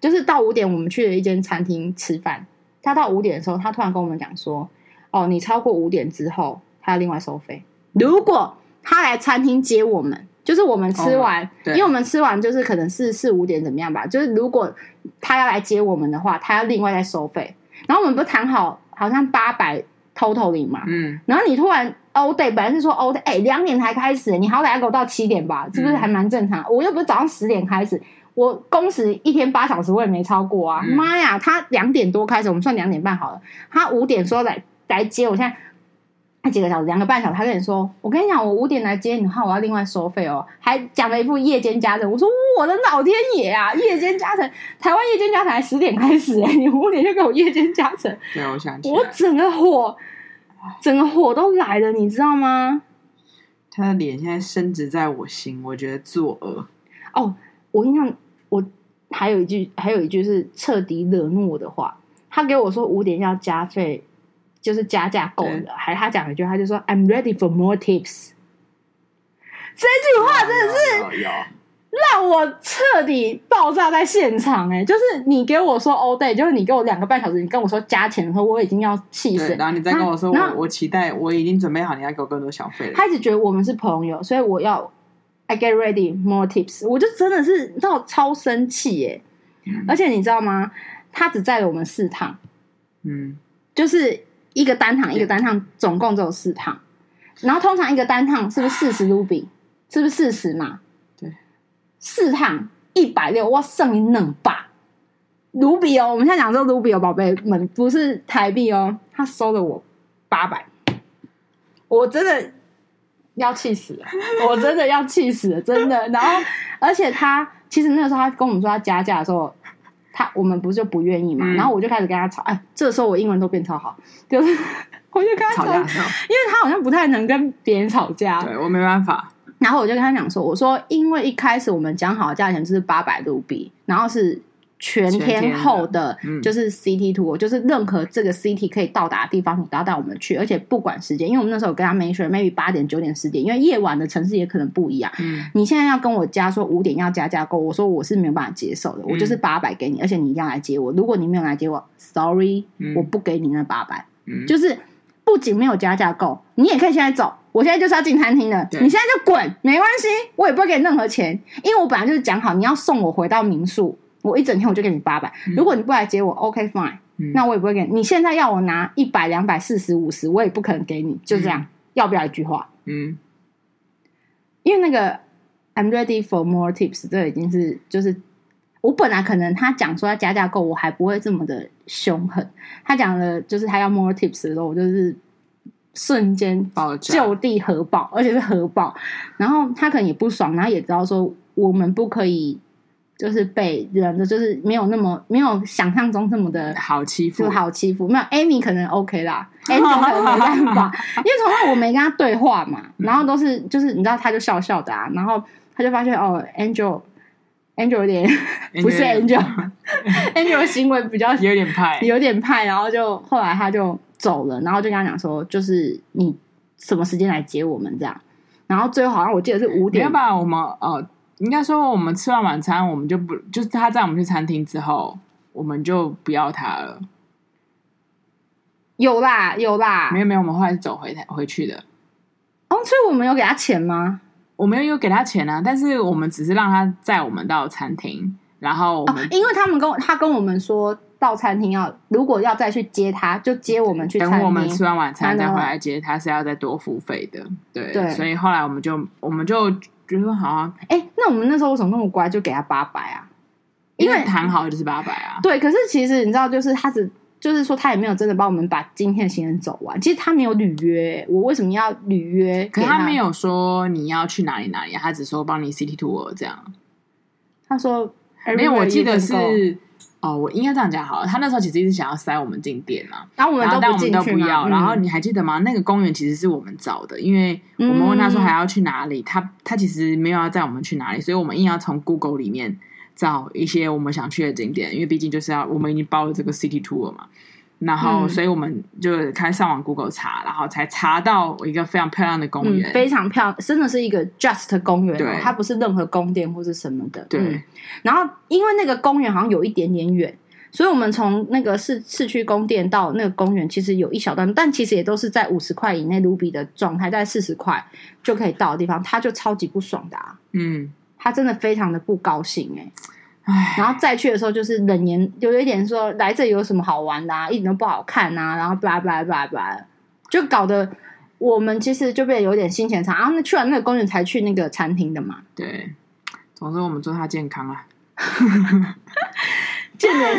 Speaker 2: 就是到五点，我们去了一间餐厅吃饭。他到五点的时候，他突然跟我们讲说：“哦，你超过五点之后，他要另外收费。如果他来餐厅接我们，就是我们吃完，哦、因为我们吃完就是可能是四五点怎么样吧？就是如果他要来接我们的话，他要另外再收费。然后我们不谈好，好像八百 total 嘛，嗯，然后你突然。” all day 本来是说 all day，哎，两点才开始，你好歹要给我到七点吧，是不是还蛮正常？嗯、我又不是早上十点开始，我工时一天八小时，我也没超过啊！妈、嗯、呀，他两点多开始，我们算两点半好了。他五点说来来接我，现在他几个小时，两个半小时。他跟你说，我跟你讲，我五点来接你的话，我要另外收费哦，还讲了一副夜间加成。我说我的老天爷啊，夜间加成，台湾夜间加成才十点开始，哎，你五点就给我夜间加成？
Speaker 1: 对，我想起
Speaker 2: 我整个火。整个火都来了，你知道吗？
Speaker 1: 他的脸现在深植在我心，我觉得作呕。
Speaker 2: 哦，我印象我还有一句，还有一句是彻底惹怒我的话。他给我说五点要加费，就是加价购的。还他讲了一句，他就说 "I'm ready for more tips"。这句话真的是让我彻底爆炸在现场哎、欸！就是你给我说 all day，就是你给我两个半小时，你跟我说加钱的时候，我已经要气死。
Speaker 1: 然后你再跟我说我我期待，我已经准备好你要给我更多小费了。
Speaker 2: 他一直觉得我们是朋友，所以我要 I get ready more tips。我就真的是你知道超生气耶、欸！嗯、而且你知道吗？他只载了我们四趟，嗯，就是一个单趟，一个单趟，总共只有四趟。然后通常一个单趟是不是四十卢比？是不是四十嘛？
Speaker 1: 对，
Speaker 2: 四趟一百六，哇，剩你冷吧卢比哦。我们现在讲这个卢比哦，宝贝们，不是台币哦。他收了我八百，我真的要气死了，我真的要气死了，真的。然后，而且他其实那个时候他跟我们说他加价的时候。他我们不是就不愿意嘛，嗯、然后我就开始跟他吵，哎，这个时候我英文都变超好，就是 我就跟他吵，吵架，因为他好像不太能跟别人吵架，
Speaker 1: 对我没办法。
Speaker 2: 然后我就跟他讲说，我说因为一开始我们讲好的价钱就是八百卢比，然后是。全天候的，就是 City Tour，就是任何这个 City 可以到达的地方，你都要带我们去，而且不管时间，因为我们那时候跟他 mention maybe 八点、九点、十点，因为夜晚的城市也可能不一样。嗯，你现在要跟我加说五点要加价购，我说我是没有办法接受的，我就是八百给你，而且你一定要来接我。如果你没有来接我，Sorry，我不给你那八百。嗯，就是不仅没有加价购，你也可以现在走。我现在就是要进餐厅的，你现在就滚，没关系，我也不会给你任何钱，因为我本来就是讲好你要送我回到民宿。我一整天我就给你八百，如果你不来接我，OK fine，、嗯、那我也不会给你。你现在要我拿一百、两百、四十、五十，我也不可能给你，就这样，嗯、要不要一句话？嗯，因为那个 I'm ready for more tips，这已经是就是我本来可能他讲说要加价购，我还不会这么的凶狠。他讲了就是他要 more tips 的时候，我就是瞬间就地核爆，而且是核爆。然后他可能也不爽，然后也知道说我们不可以。就是被人的，就是没有那么没有想象中这么的
Speaker 1: 好欺负，
Speaker 2: 就好欺负。没有 Amy 可能 OK 啦，Amy 可能没办法，因为从来我没跟他对话嘛，然后都是就是你知道他就笑笑的啊，然后他就发现哦，Angel Angel 有点不是 Angel，Angel 行为比较
Speaker 1: 有点派，
Speaker 2: 有点派，然后就后来他就走了，然后就跟他讲说，就是你什么时间来接我们这样，然后最后好像我记得是五点，
Speaker 1: 要不然我们呃。应该说，我们吃完晚餐，我们就不就是他在我们去餐厅之后，我们就不要他了。
Speaker 2: 有啦，有啦，
Speaker 1: 没有没有，我们后来是走回台回去的。
Speaker 2: 哦，所以我们有给他钱吗？
Speaker 1: 我没有有给他钱啊，但是我们只是让他载我们到餐厅，然后我们、
Speaker 2: 哦、因为他们跟他跟我们说到餐厅要如果要再去接他，就接我们去餐厅。
Speaker 1: 等我们吃完晚餐再回来接他，是要再多付费的。对，对所以后来我们就我们就。觉得好啊，
Speaker 2: 哎、欸，那我们那时候为什么那么乖，就给他八百啊？
Speaker 1: 因为谈好就是八百啊。
Speaker 2: 对，可是其实你知道，就是他只就是说他也没有真的帮我们把今天的行程走完。其实他没有履约，我为什么要履约？
Speaker 1: 可他没有说你要去哪里哪里，他只说帮你 City Tour 这样。
Speaker 2: 他说
Speaker 1: 没有，我记得是。哦，我应该这样讲好了。他那时候其实一直想要塞我们进店嘛，
Speaker 2: 然后我们都不进去，
Speaker 1: 但我们都不要。然后你还记得吗？那个公园其实是我们找的，因为我们问他说还要去哪里，他他其实没有要带我们去哪里，所以我们硬要从 Google 里面找一些我们想去的景点，因为毕竟就是要我们已经包了这个 City Tour 嘛。然后，所以我们就开上网 Google 查，然后才查到一个非常漂亮的公园，
Speaker 2: 嗯、非常漂亮，真的是一个 Just 公园，对它不是任何宫殿或是什么的。
Speaker 1: 对、
Speaker 2: 嗯。然后，因为那个公园好像有一点点远，所以我们从那个市市区宫殿到那个公园，其实有一小段，但其实也都是在五十块以内卢比的状态，在四十块就可以到的地方，他就超级不爽的、啊。嗯，他真的非常的不高兴、欸，哎。然后再去的时候，就是冷言，有一点说来这里有什么好玩的啊，一点都不好看啊，然后巴拉巴拉巴拉巴拉，就搞得我们其实就变得有点心情差。然后那去完那个公园才去那个餐厅的嘛。
Speaker 1: 对，总之我们祝他健康啊。
Speaker 2: 见人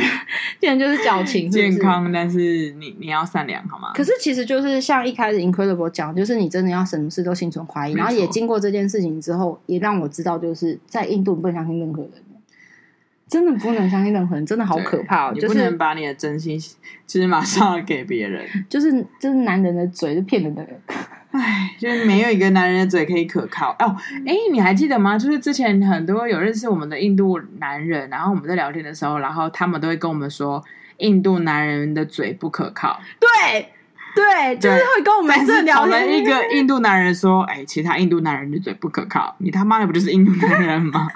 Speaker 2: 见人就是矫情，
Speaker 1: 健康，但是你你要善良好吗？
Speaker 2: 可是其实就是像一开始 Incredible 讲，就是你真的要什么事都心存怀疑。然后也经过这件事情之后，也让我知道，就是在印度不能相信任何人。真的不能相信任何人，真的好可怕哦！就是
Speaker 1: 不能把你的真心，就是马上给别人。
Speaker 2: 就是就是男人的嘴是骗人的，
Speaker 1: 唉，就是没有一个男人的嘴可以可靠哦。哎，你还记得吗？就是之前很多有认识我们的印度男人，然后我们在聊天的时候，然后他们都会跟我们说，印度男人的嘴不可靠。
Speaker 2: 对对，就是会跟我们这聊天。
Speaker 1: 一个印度男人说：“哎，其他印度男人的嘴不可靠。”你他妈的不就是印度男人吗？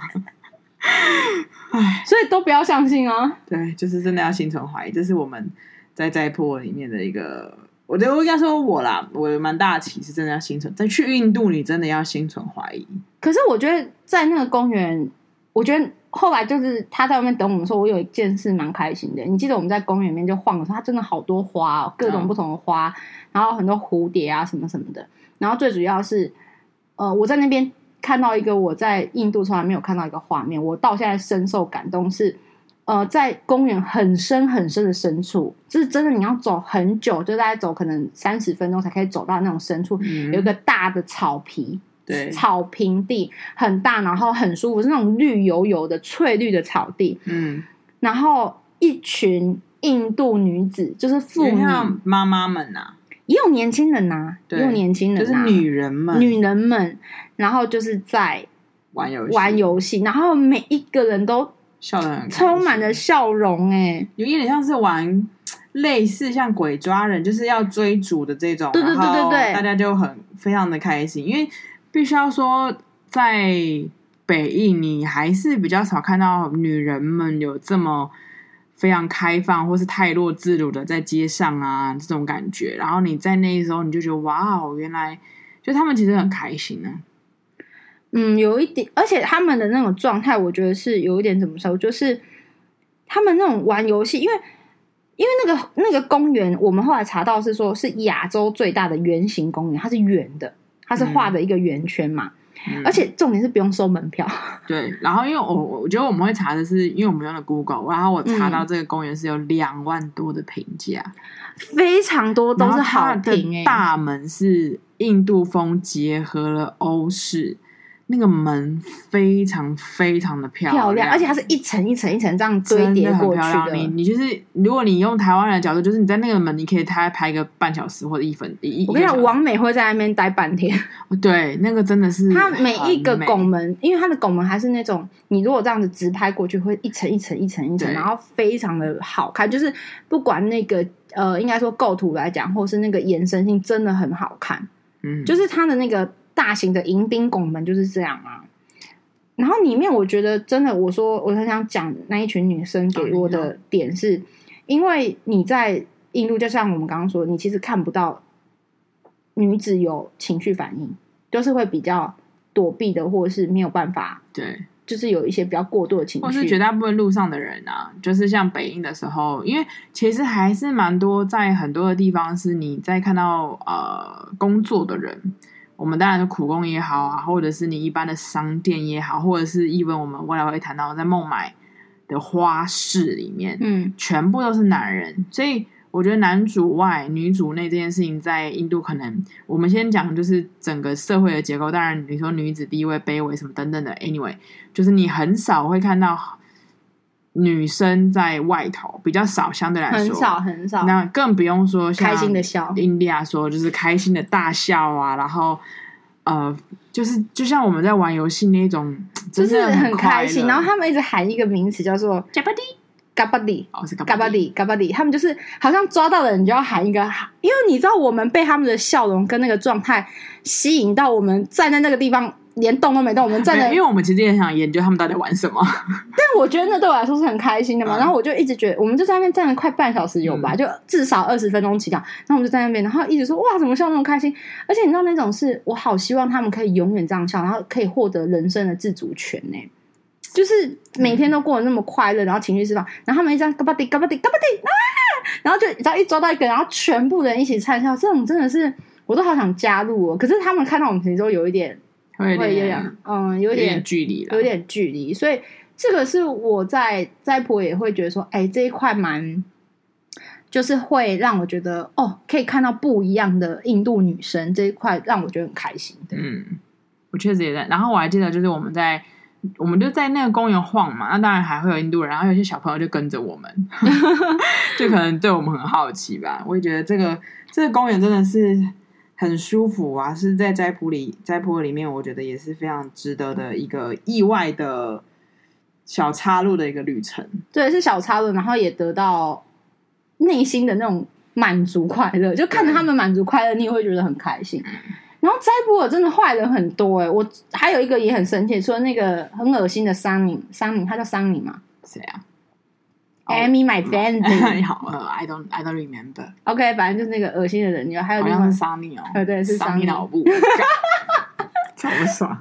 Speaker 2: 唉，所以都不要相信啊。
Speaker 1: 对，就是真的要心存怀疑，这是我们在在破里面的一个。我觉得我应该说我啦，我蛮大的启示，真的要心存。在去印度，你真的要心存怀疑。
Speaker 2: 可是我觉得在那个公园，我觉得后来就是他在外面等我们说，我有一件事蛮开心的。你记得我们在公园里面就晃的时候，它真的好多花哦，各种不同的花，嗯、然后很多蝴蝶啊什么什么的。然后最主要是，呃，我在那边看到一个我在印度从来没有看到一个画面，我到现在深受感动是。呃，在公园很深很深的深处，就是真的你要走很久，就大概走可能三十分钟才可以走到那种深处，嗯、有一个大的草皮，
Speaker 1: 对，
Speaker 2: 草坪地很大，然后很舒服，是那种绿油油的翠绿的草地，
Speaker 1: 嗯，
Speaker 2: 然后一群印度女子，就是妇女
Speaker 1: 妈妈们呐、啊，
Speaker 2: 也有年轻人呐、啊，也有年轻人、啊，
Speaker 1: 就是女人们，
Speaker 2: 女人们，然后就是在
Speaker 1: 玩游戏，
Speaker 2: 玩游戏，然后每一个人都。
Speaker 1: 笑得很
Speaker 2: 充满了笑容，哎，
Speaker 1: 有一点像是玩类似像鬼抓人，就是要追逐的这种，
Speaker 2: 对对对对对，
Speaker 1: 大家就很非常的开心，因为必须要说，在北印你还是比较少看到女人们有这么非常开放或是太弱自如的在街上啊这种感觉，然后你在那时候你就觉得哇哦，原来就他们其实很开心呢、啊。
Speaker 2: 嗯，有一点，而且他们的那种状态，我觉得是有一点怎么说，就是他们那种玩游戏，因为因为那个那个公园，我们后来查到是说是亚洲最大的圆形公园，它是圆的，它是画的一个圆圈嘛，嗯、而且重点是不用收门票。
Speaker 1: 对，然后因为我我觉得我们会查的是，因为我们用了 Google，然后我查到这个公园是有两万多的评价，嗯、非常多都是好评。大门是印度风结合了欧式。那个门非常非常的漂亮，
Speaker 2: 漂亮，而且它是一层一层一层这样堆叠过去的。
Speaker 1: 的你你就是，如果你用台湾人的角度，就是你在那个门，你可以拍拍个半小时或者一分一。
Speaker 2: 我跟你讲，王美会在那边待半天。
Speaker 1: 对，那个真的是
Speaker 2: 它每一个拱门，因为它的拱门还是那种，你如果这样子直拍过去，会一层一层一层一层，然后非常的好看。就是不管那个呃，应该说构图来讲，或是那个延伸性，真的很好看。
Speaker 1: 嗯，
Speaker 2: 就是它的那个。大型的迎宾拱门就是这样啊，然后里面我觉得真的，我说我很想讲那一群女生给我的点是，因为你在印度，就像我们刚刚说，你其实看不到女子有情绪反应，就是会比较躲避的，或者是没有办法，
Speaker 1: 对，
Speaker 2: 就是有一些比较过度的情绪。
Speaker 1: 或是绝大部分路上的人啊，就是像北印的时候，因为其实还是蛮多在很多的地方是你在看到呃工作的人。我们当然是苦工也好啊，或者是你一般的商店也好，或者是一般我们未来会谈到在孟买的花市里面，
Speaker 2: 嗯，
Speaker 1: 全部都是男人。所以我觉得男主外女主内这件事情，在印度可能我们先讲就是整个社会的结构。当然你说女子地位卑微什么等等的，anyway，就是你很少会看到。女生在外头比较少，相对来说
Speaker 2: 很少很少。
Speaker 1: 那更不用说像
Speaker 2: 开心的笑，
Speaker 1: 印第亚说就是开心的大笑啊，然后呃，就是就像我们在玩游戏那种，
Speaker 2: 就是很开心。然后他们一直喊一个名词叫做“嘎巴迪”，嘎巴迪哦，是嘎巴迪，嘎巴迪。他们就是好像抓到的人就要喊一个，因为你知道我们被他们的笑容跟那个状态吸引到，我们站在那个地方。连动都没动，我们站在，
Speaker 1: 因为我们其实也想研究他们到底玩什么。
Speaker 2: 但我觉得那对我来说是很开心的嘛。嗯、然后我就一直觉得，我们就在那边站了快半小时有吧，嗯、就至少二十分钟起跳。然后我们就在那边，然后一直说哇，怎么笑那么开心？而且你知道那种是我好希望他们可以永远这样笑，然后可以获得人生的自主权呢。就是每天都过得那么快乐，然后情绪释放，然后他们一张嘎巴迪嘎巴迪嘎巴迪啊，然后就只要一抓到一个，然后全部人一起灿笑，这种真的是我都好想加入哦。可是他们看到我们其实都有一点。会有点，嗯，有点，距离，有点距离。所以这个是我在在婆也会觉得说，哎，这一块蛮，就是会让我觉得，哦，可以看到不一样的印度女生这一块，让我觉得很开心。
Speaker 1: 嗯，我确实也在。然后我还记得，就是我们在，我们就在那个公园晃嘛，那当然还会有印度人，然后有些小朋友就跟着我们，就可能对我们很好奇吧。我也觉得这个这个公园真的是。很舒服啊，是在斋普里斋浦里面，我觉得也是非常值得的一个意外的小插入的一个旅程。
Speaker 2: 对，是小插入，然后也得到内心的那种满足快乐，就看着他们满足快乐，你也会觉得很开心。然后斋普尔真的坏人很多哎、欸，我还有一个也很生气，说那个很恶心的桑尼，桑尼他叫桑尼吗？
Speaker 1: 谁啊
Speaker 2: ？Amy, my friend。
Speaker 1: 好，呃，I don't, I don't remember.
Speaker 2: OK，反正就是那个恶心的人，还有另外
Speaker 1: 桑尼哦，
Speaker 2: 呃，对，是桑尼
Speaker 1: 脑部，超爽。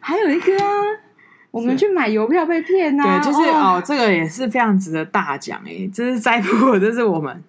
Speaker 2: 还有一个啊，我们去买邮票被骗呐，
Speaker 1: 对，就是哦，这个也是非常值得大奖哎，这是在乎，这是我们。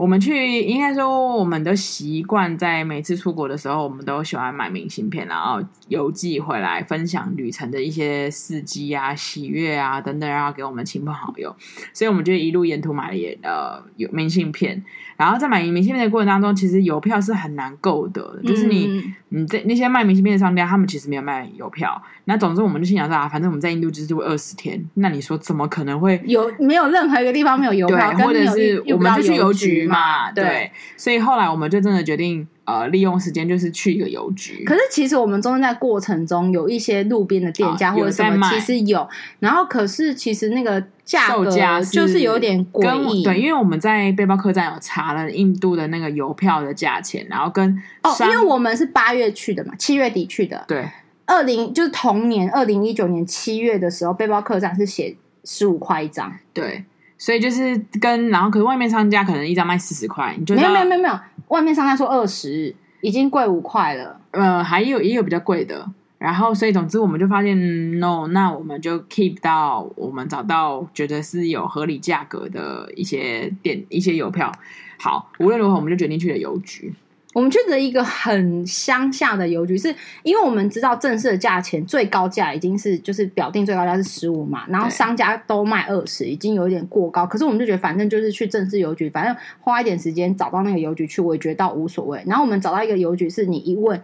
Speaker 1: 我们去，应该说，我们都习惯在每次出国的时候，我们都喜欢买明信片，然后邮寄回来分享旅程的一些事迹啊、喜悦啊等等，然后给我们亲朋好友。所以我们就一路沿途买了也呃有明信片。然后在买明信片的过程当中，其实邮票是很难购的，就是你、嗯、你在那些卖明信片的商家，他们其实没有卖邮票。那总之，我们就心想说啊，反正我们在印度就是会二十天，那你说怎么可能会
Speaker 2: 有没有任何一个地方没有邮票？
Speaker 1: 对，或者是我们就去邮局嘛？对，所以后来我们就真的决定。呃，利用时间就是去一个邮局。
Speaker 2: 可是其实我们中间在过程中有一些路边的店家或者什么，其实有。然后可是其实那个价格就是有点诡异。
Speaker 1: 对，因为我们在背包客栈有查了印度的那个邮票的价钱，然后跟
Speaker 2: 哦，因为我们是八月去的嘛，七月底去的。
Speaker 1: 对，
Speaker 2: 二零就是同年二零一九年七月的时候，背包客栈是写十五块一张。
Speaker 1: 对，所以就是跟然后可是外面商家可能一张卖四十块，你就
Speaker 2: 没有没有没有没有。外面商家说二十，已经贵五块了。
Speaker 1: 呃，还有也有比较贵的。然后，所以总之我们就发现，no，那我们就 keep 到我们找到觉得是有合理价格的一些店、一些邮票。好，无论如何，我们就决定去了邮局。
Speaker 2: 我们去的一个很乡下的邮局，是因为我们知道正式的价钱最高价已经是就是表定最高价是十五嘛，然后商家都卖二十，已经有一点过高。可是我们就觉得反正就是去正式邮局，反正花一点时间找到那个邮局去，我也觉得倒无所谓。然后我们找到一个邮局，是你一问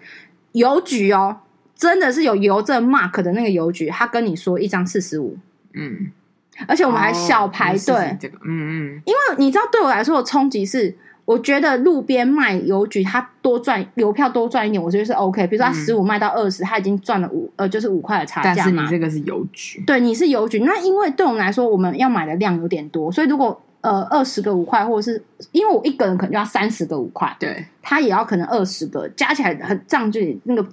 Speaker 2: 邮局哦，真的是有邮政 mark 的那个邮局，他跟你说一张四十五，
Speaker 1: 嗯，
Speaker 2: 而且我们还小排队，
Speaker 1: 哦，这个，嗯嗯，
Speaker 2: 因为你知道对我来说的冲击是。我觉得路边卖邮局，他多赚邮票多赚一点，我觉得是 OK。比如说他十五卖到二十，他已经赚了五呃，就是五块的差价嘛。
Speaker 1: 但是你这个是邮局，
Speaker 2: 对，你是邮局。那因为对我们来说，我们要买的量有点多，所以如果呃二十个五块，或者是因为我一个人可能就要三十个五块，
Speaker 1: 对，
Speaker 2: 他也要可能二十个，加起来很这样就那个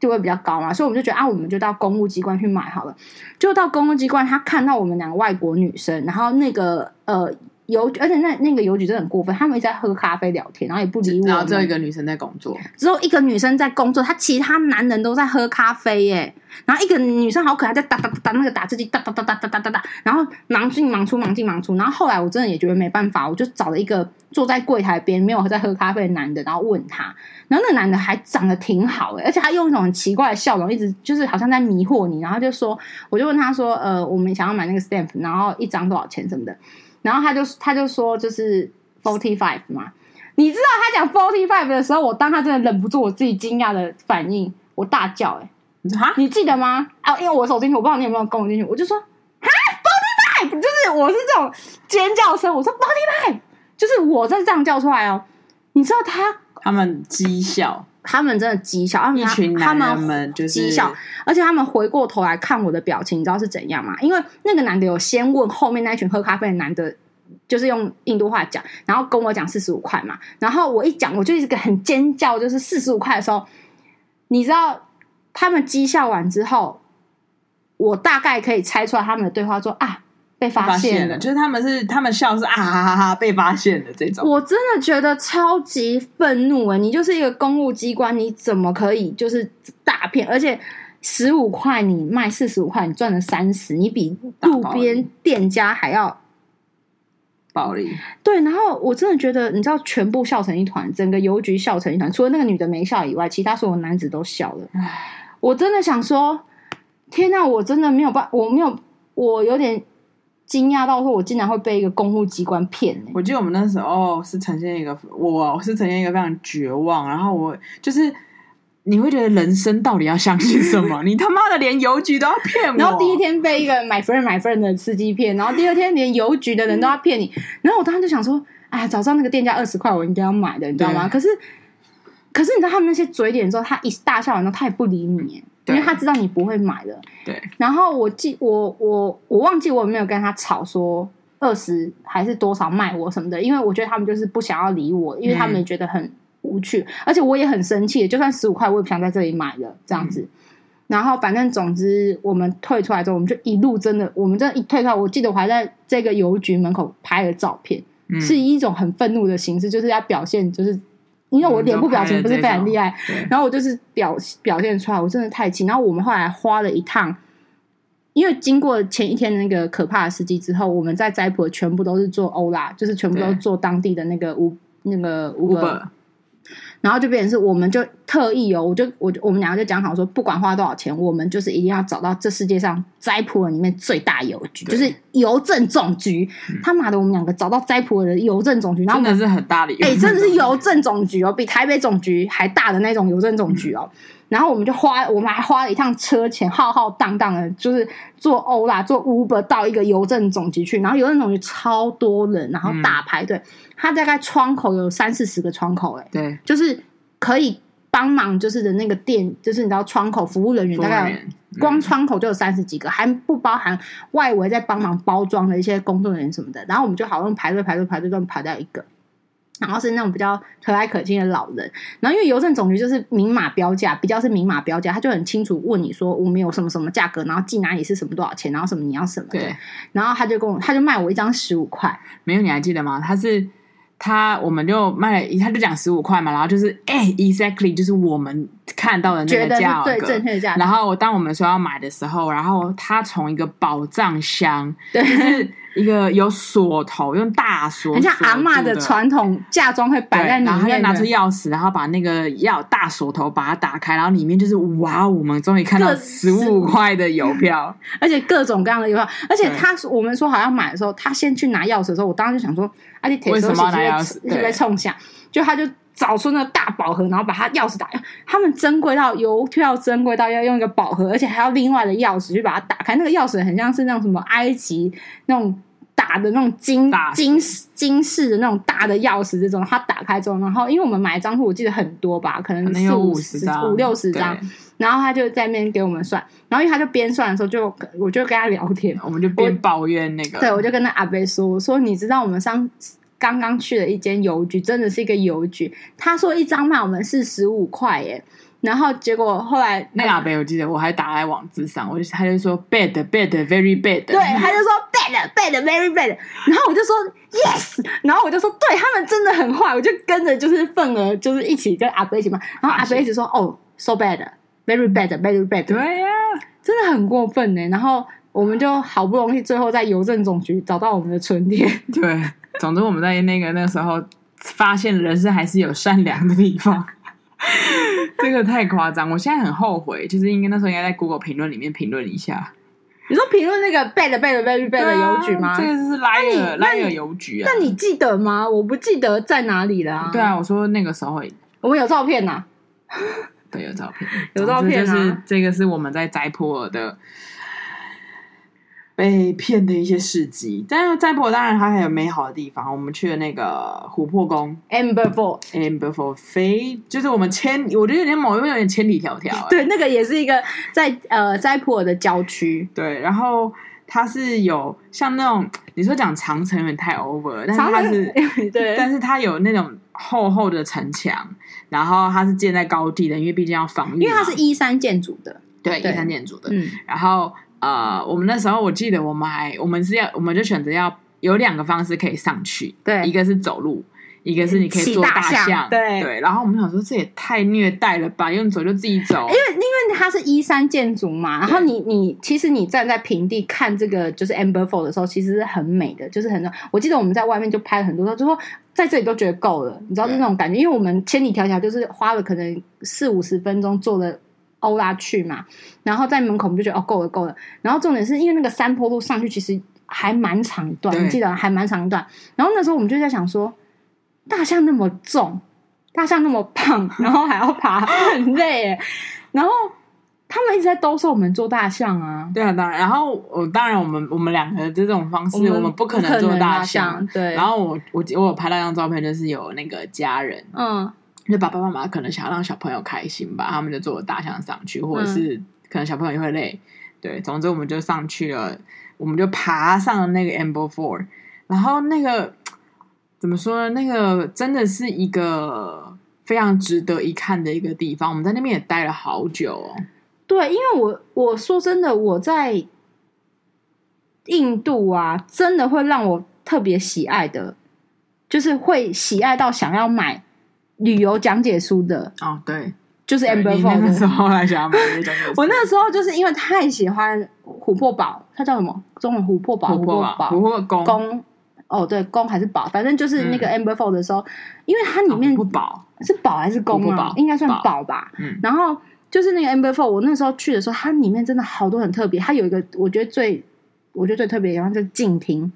Speaker 2: 就会比较高嘛。所以我们就觉得啊，我们就到公务机关去买好了。就到公务机关，他看到我们两个外国女生，然后那个呃。邮，而且那那个邮局真的很过分，他们一直在喝咖啡聊天，然后也不理我。
Speaker 1: 然后只有一个女生在工作，
Speaker 2: 只有一个女生在工作，她其他男人都在喝咖啡耶。然后一个女生好可爱，在打打打那个打字机，哒哒哒哒哒哒哒哒，然后忙进忙出，忙进忙出。然后后来我真的也觉得没办法，我就找了一个坐在柜台边没有在喝咖啡的男的，然后问他。然后那个男的还长得挺好的，而且他用一种很奇怪的笑容，一直就是好像在迷惑你。然后就说，我就问他说，呃，我们想要买那个 stamp，然后一张多少钱什么的。然后他就他就说就是 forty five 嘛，你知道他讲 forty five 的时候，我当他真的忍不住我自己惊讶的反应，我大叫哎、欸，哈，你记得吗？啊，因为我手进去，我不知道你有没有跟我进去，我就说哈？forty five，就是我是这种尖叫声，我说 forty five，就是我在这样叫出来哦。你知道他
Speaker 1: 他们讥笑，
Speaker 2: 他们真的讥笑，他们
Speaker 1: 一群男人们就是
Speaker 2: 讥笑，而且他们回过头来看我的表情，你知道是怎样吗？因为那个男的有先问后面那一群喝咖啡的男的，就是用印度话讲，然后跟我讲四十五块嘛，然后我一讲，我就一个很尖叫，就是四十五块的时候，你知道他们讥笑完之后，我大概可以猜出来他们的对话说啊。被
Speaker 1: 发现，了，就是他们是他们笑是啊哈哈哈被发现的这种。
Speaker 2: 我真的觉得超级愤怒啊！你就是一个公务机关，你怎么可以就是大骗？而且十五块你卖四十五块，你赚了三十，你比路边店家还要
Speaker 1: 暴力。
Speaker 2: 对，然后我真的觉得，你知道，全部笑成一团，整个邮局笑成一团，除了那个女的没笑以外，其他所有男子都笑了。我真的想说，天哪！我真的没有办法，我没有，我有点。惊讶到说，我竟然会被一个公务机关骗、欸！
Speaker 1: 我记得我们那时候是呈现一个，我我是呈现一个非常绝望，然后我就是你会觉得人生到底要相信什么？你他妈的连邮局都要骗我！
Speaker 2: 然后第一天被一个 my friend my friend 的司机骗，然后第二天连邮局的人都要骗你，然后我当时就想说，哎，早知道那个店家二十块，我应该要买的，你知道吗？可是可是你知道他们那些嘴脸之后，他一大笑完之后，他也不理你，因为他知道你不会买的。
Speaker 1: 对。
Speaker 2: 然后我记我我我忘记我有没有跟他吵说二十还是多少卖我什么的，因为我觉得他们就是不想要理我，因为他们也觉得很无趣，嗯、而且我也很生气，就算十五块我也不想在这里买了这样子。嗯、然后反正总之我们退出来之后，我们就一路真的，我们真的一退出来，我记得我还在这个邮局门口拍了照片，嗯、是一种很愤怒的形式，就是要表现就是。因为我脸部表情不是非常厉害，然后我就是表表现出来，我真的太气。然后我们后来花了一趟，因为经过前一天的那个可怕的司机之后，我们在斋浦全部都是坐欧拉，就是全部都是坐当地的那个乌那个 Uber。然后就变成是，我们就特意哦，我就我就我们两个就讲好说，不管花多少钱，我们就是一定要找到这世界上斋普尔里面最大邮局，就是邮政总局。嗯、他妈的，我们两个找到斋普尔的邮政总局，然后
Speaker 1: 真的是很大的，
Speaker 2: 哎，真的是邮政总局哦，比台北总局还大的那种邮政总局哦。嗯然后我们就花，我们还花了一趟车钱，浩浩荡荡的，就是坐欧啦、坐 Uber 到一个邮政总局去。然后邮政总局超多人，然后大排队。它、嗯、大概窗口有三四十个窗口，哎，
Speaker 1: 对，
Speaker 2: 就是可以帮忙，就是的那个店，就是你知道窗口服务人员大概光窗口就有三十几个，还不包含外围在帮忙包装的一些工作人员什么的。然后我们就好像排队排队排队，都排到一个。然后是那种比较和蔼可亲的老人，然后因为邮政总局就是明码标价，比较是明码标价，他就很清楚问你说我们有什么什么价格，然后寄哪里是什么多少钱，然后什么你要什么的，对然后他就跟我他就卖我一张十五块，
Speaker 1: 没有你还记得吗？他是他我们就卖了，他就讲十五块嘛，然后就是哎，exactly 就是我们看到的那个价格，
Speaker 2: 对正确的价格。
Speaker 1: 然后当我们说要买的时候，然后他从一个宝藏箱，
Speaker 2: 对。
Speaker 1: 就是一个有锁头，用大锁，
Speaker 2: 很像阿嬷的传统嫁妆会摆在里面，
Speaker 1: 然后他拿出钥匙，然后把那个钥大锁头把它打开，然后里面就是哇，我们终于看到十五块的邮票，
Speaker 2: 而且各种各样的邮票，而且他我们说好像买的时候，他先去拿钥匙的时候，我当时就想说，啊，你为什么要拿钥匙？就被冲下，就他就找出那个大宝盒，然后把他钥匙打开。他们珍贵到邮票珍贵到要用一个宝盒，而且还要另外的钥匙去把它打开。那个钥匙很像是那种什么埃及那种。大的那种金金金饰的那种大的钥匙，这种它打开之后，然后因为我们买张户，我记得很多吧，可能四五十张、五六十张，然后他就在那边给我们算，然后因为他就边算的时候就，就我就跟他聊天，
Speaker 1: 我们就边抱怨那个，
Speaker 2: 对我就跟那阿伯说，我说你知道我们上刚刚去了一间邮局，真的是一个邮局，他说一张卖我们是十五块耶。然后结果后来
Speaker 1: 那个阿伯，我记得我还打在网志上，我就他就说 bad bad very bad，
Speaker 2: 对，他就说 bad bad very bad，然后我就说 yes，然后我就说对他们真的很坏，我就跟着就是份额就是一起跟阿伯一起骂，然后阿伯一直说哦 so bad very bad very bad，
Speaker 1: 对呀、啊，
Speaker 2: 真的很过分呢。然后我们就好不容易最后在邮政总局找到我们的存贴，
Speaker 1: 对，总之我们在那个那个时候发现人生还是有善良的地方。这个太夸张，我现在很后悔，就是应该那时候应该在 Google 评论里面评论一下。
Speaker 2: 你说评论那个 bad bad very bad 的邮局吗？
Speaker 1: 这个是 liar liar 邮局啊。
Speaker 2: 那你记得吗？我不记得在哪里了啊。
Speaker 1: 对啊，我说那个时候
Speaker 2: 我们有照片呐、啊。
Speaker 1: 对，有照片，
Speaker 2: 有照片啊。
Speaker 1: 就是这个是我们在斋普尔的。被骗的一些事迹，但是斋浦尔当然它还有美好的地方。我们去了那个琥珀宫
Speaker 2: ，Amber Fort，Amber
Speaker 1: Fort 非，就是我们千，我觉得有点某一边有点千里迢迢。
Speaker 2: 对，那个也是一个在呃斋浦尔的郊区。
Speaker 1: 对，然后它是有像那种你说讲长城有点太 over，但是它是
Speaker 2: 对，
Speaker 1: 但是它有那种厚厚的城墙，然后它是建在高地的，因为毕竟要防御，
Speaker 2: 因为它是依山建筑的，
Speaker 1: 对，依山建筑的，嗯，然后。呃，我们那时候我记得我们还我们是要我们就选择要有两个方式可以上去，
Speaker 2: 对，
Speaker 1: 一个是走路，一个是你可以坐大象，
Speaker 2: 大象对
Speaker 1: 对。然后我们想说这也太虐待了吧，用走就自己走，
Speaker 2: 因为因为它是依山建筑嘛，然后你你其实你站在平地看这个就是 Amber Fall 的时候，其实是很美的，就是很我记得我们在外面就拍了很多，就说在这里都觉得够了，你知道那种感觉，因为我们千里迢迢就是花了可能四五十分钟坐了。欧拉去嘛，然后在门口我们就觉得哦，够了够了。然后重点是因为那个山坡路上去其实还蛮长一段，你记得还蛮长一段。然后那时候我们就在想说，大象那么重，大象那么胖，然后还要爬，很累耶。然后他们一直在兜售我们做大象啊。
Speaker 1: 对啊，当然。然后我当然我们我们两个这种方式，我们，我们不可能做大象。
Speaker 2: 大象对。
Speaker 1: 然后我我我有拍到一张照片，就是有那个家人，嗯。就爸爸妈妈可能想要让小朋友开心吧，他们就坐大象上去，或者是可能小朋友也会累，对，总之我们就上去了，我们就爬上了那个 Amber Four，然后那个怎么说呢？那个真的是一个非常值得一看的一个地方，我们在那边也待了好久哦。
Speaker 2: 对，因为我我说真的，我在印度啊，真的会让我特别喜爱的，就是会喜爱到想要买旅游讲解书的
Speaker 1: 哦。对，
Speaker 2: 就是 Amber Falls
Speaker 1: 那时候来想要买讲解书。
Speaker 2: 我那个时候就是因为太喜欢琥珀堡，它叫什么？中文琥珀堡？
Speaker 1: 琥珀堡？琥珀宫？
Speaker 2: 宫？哦，对，宫还是堡？反正就是那个 Amber Falls 的时候，嗯、因为它里面
Speaker 1: 不堡
Speaker 2: 是堡还是宫啊？应该算堡吧。嗯，然后。就是那个 Amber Fall，我那时候去的时候，它里面真的好多很特别。它有一个我觉得最我觉得最特别的地方就是镜厅、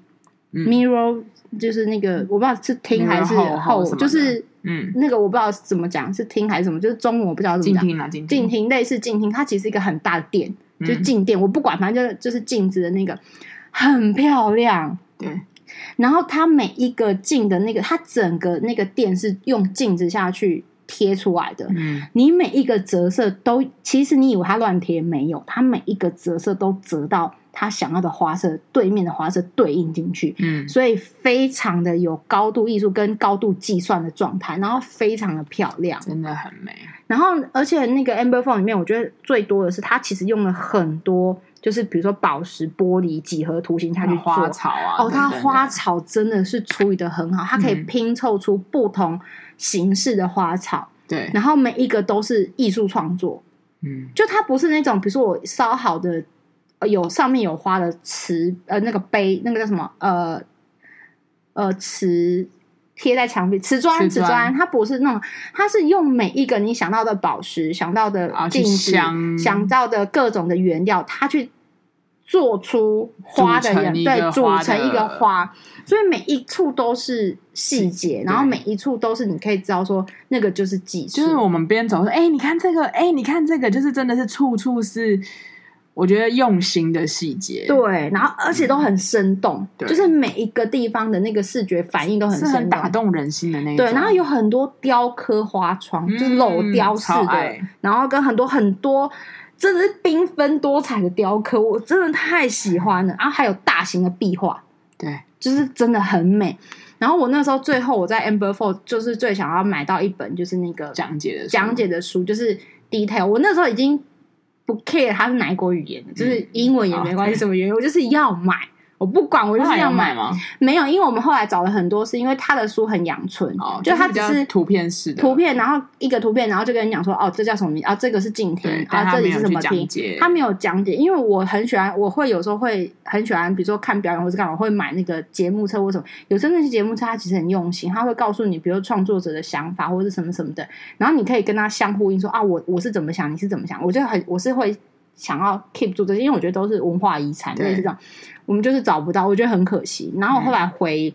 Speaker 2: 嗯、，mirror，就是那个我不知道是厅还是后，就是嗯，那个我不知道怎么讲，是厅还是什么，就是中文我不知道怎么讲。静听啊，镜厅，镜厅类似静听，它其实是一个很大的店，就是镜店。嗯、我不管，反正就是就是镜子的那个很漂亮。对，然后它每一个镜的那个，它整个那个店是用镜子下去。贴出来的，嗯，你每一个折射都，其实你以为它乱贴，没有，它每一个折射都折到他想要的花色，对面的花色对应进去，嗯，所以非常的有高度艺术跟高度计算的状态，然后非常的漂亮，
Speaker 1: 真的很美。
Speaker 2: 然后，而且那个 Amber Phone 里面，我觉得最多的是它其实用了很多，就是比如说宝石、玻璃、几何图形，它去做
Speaker 1: 花草啊，
Speaker 2: 哦，它花草真的是处理的很好，它可以拼凑出不同。形式的花草，
Speaker 1: 对，
Speaker 2: 然后每一个都是艺术创作，嗯，就它不是那种，比如说我烧好的，有上面有花的瓷，呃，那个杯，那个叫什么，呃，呃，瓷贴在墙壁，瓷砖，瓷砖，它不是那种，它是用每一个你想到的宝石，想到的镜子，想到的各种的原料，它去。做出花的人，对，组成一个花，所以每一处都是细节，然后每一处都是你可以知道说那个就是技术。
Speaker 1: 就是我们边走说，哎、欸，你看这个，哎、欸，你看这个，就是真的是处处是我觉得用心的细节。
Speaker 2: 对，然后而且都很生动，嗯、就是每一个地方的那个视觉反应都很生动，
Speaker 1: 打动人心的那种。
Speaker 2: 对，然后有很多雕刻花窗，嗯、就是镂雕式的，然后跟很多很多。真的是缤纷多彩的雕刻，我真的太喜欢了。然后还有大型的壁画，
Speaker 1: 对，
Speaker 2: 就是真的很美。然后我那时候最后我在 Amber Four 就是最想要买到一本就是那个
Speaker 1: 讲解的
Speaker 2: 讲解的书，就是 detail。我那时候已经不 care 它是哪一国语言的，就是英文也没关系，什么原因，我就是要买。我不管，我就是要买
Speaker 1: 吗？
Speaker 2: 没有，因为我们后来找了很多，是因为他的书很阳春，哦、就他只是
Speaker 1: 图片式的
Speaker 2: 图片，然后一个图片，然后就跟你讲说，哦，这叫什么名？啊，这个是静听，啊，这里是什么听？他没有讲解，因为我很喜欢，我会有时候会很喜欢，比如说看表演或者干嘛，会买那个节目册或什么。有时候那些节目册他其实很用心，他会告诉你，比如创作者的想法或者是什么什么的，然后你可以跟他相呼应，说啊，我我是怎么想，你是怎么想？我就很我是会想要 keep 住这些，因为我觉得都是文化遗产，类似这样。我们就是找不到，我觉得很可惜。然后后来回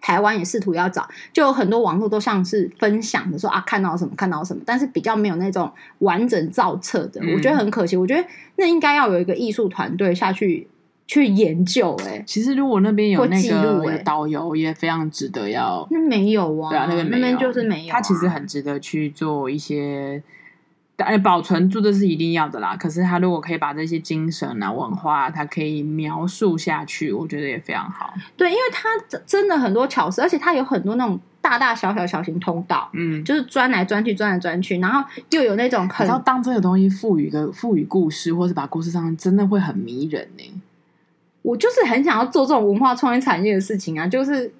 Speaker 2: 台湾也试图要找，就有很多网络都像是分享的说啊，看到什么看到什么，但是比较没有那种完整造册的，我觉得很可惜。我觉得那应该要有一个艺术团队下去去研究。哎，
Speaker 1: 其实如果那边有那个导游，也非常值得要。
Speaker 2: 那没有啊，
Speaker 1: 对啊，那边
Speaker 2: 那边就是没有。
Speaker 1: 他其实很值得去做一些。哎，保存住这是一定要的啦。可是他如果可以把这些精神啊、文化，他可以描述下去，我觉得也非常好。
Speaker 2: 对，因为他真的很多巧思，而且他有很多那种大大小小小型通道，嗯，就是钻来钻去，钻来钻去，然后又有那种很，
Speaker 1: 然后当这个东西赋予一个赋予故事，或是把故事上真的会很迷人呢。
Speaker 2: 我就是很想要做这种文化创意产业的事情啊，就是。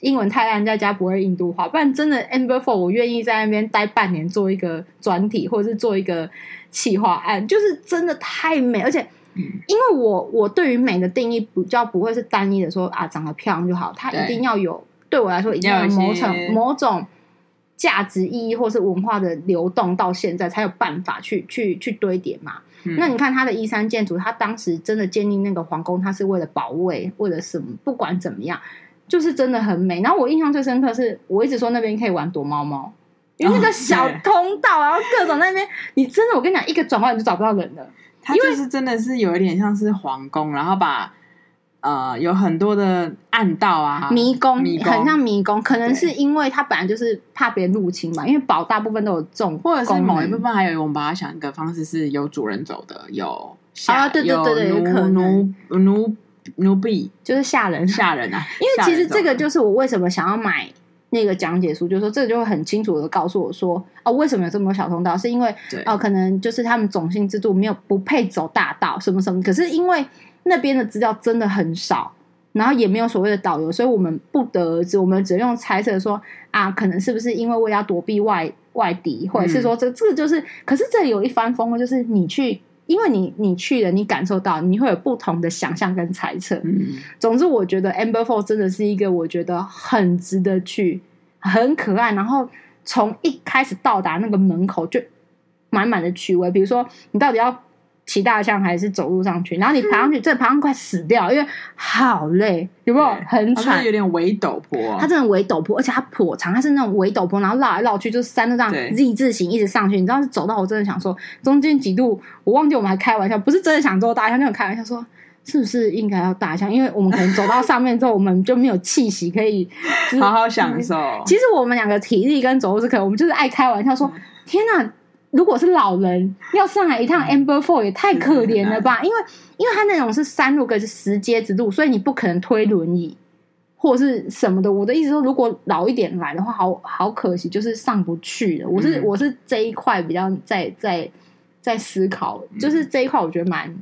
Speaker 2: 英文太烂，在家不会印度话，不然真的 Amber Four 我愿意在那边待半年，做一个专题，或者是做一个企划案，就是真的太美，而且，因为我我对于美的定义比较不会是单一的说啊，长得漂亮就好，它一定要有，对，对我来说一定要有某种某种价值意义，或是文化的流动，到现在才有办法去去去堆叠嘛。嗯、那你看它的依山建筑，它当时真的建立那个皇宫，它是为了保卫，为了什么？不管怎么样。就是真的很美，然后我印象最深刻是我一直说那边可以玩躲猫猫，因为那个小通道，然后各种那边，你真的我跟你讲，一个转弯你就找不到人了。
Speaker 1: 它就是真的是有一点像是皇宫，然后把呃有很多的暗道啊，
Speaker 2: 迷
Speaker 1: 宫，
Speaker 2: 很像迷宫。可能是因为它本来就是怕别人入侵嘛，因为堡大部分都有这种，
Speaker 1: 或者是某一部分还有我们把它想一个方式是有主人走的，有下
Speaker 2: 啊，对对对对，
Speaker 1: 有
Speaker 2: 可能
Speaker 1: 奴奴奴婢，
Speaker 2: 就是吓人
Speaker 1: 吓人啊。
Speaker 2: 因为其实这个就是我为什么想要买。那个讲解书就是说，这个就会很清楚的告诉我说，哦，为什么有这么多小通道？是因为哦，可能就是他们种姓制度没有不配走大道，什么什么。可是因为那边的资料真的很少，然后也没有所谓的导游，所以我们不得而知。我们只能用猜测说啊，可能是不是因为为要躲避外外敌，或者是说这这个就是。可是这里有一番风味，就是你去。因为你你去了，你感受到，你会有不同的想象跟猜测。嗯，总之，我觉得 Amber Four 真的是一个我觉得很值得去，很可爱。然后从一开始到达那个门口就满满的趣味，比如说你到底要。骑大象还是走路上去？然后你爬上去，这爬上快死掉，因为好累，有没有？很喘，
Speaker 1: 有点微陡坡。
Speaker 2: 它真的微陡坡，而且它颇长，它是那种微陡坡，然后绕来绕去，就是山都这样 Z 字形一直上去。你知道，是走到我真的想说，中间几度我忘记我们还开玩笑，不是真的想做大象，那种开玩笑说，是不是应该要大象？因为我们可能走到上面之后，我们就没有气息可以
Speaker 1: 好好享受。
Speaker 2: 其实我们两个体力跟走路是可以，我们就是爱开玩笑说，天哪！如果是老人要上来一趟 Amber Four 也太可怜了吧？因为因为他那种是山路，跟是石阶之路，所以你不可能推轮椅或是什么的。我的意思说，如果老一点来的话，好好可惜，就是上不去了。我是、嗯、我是这一块比较在在在思考，就是这一块我觉得蛮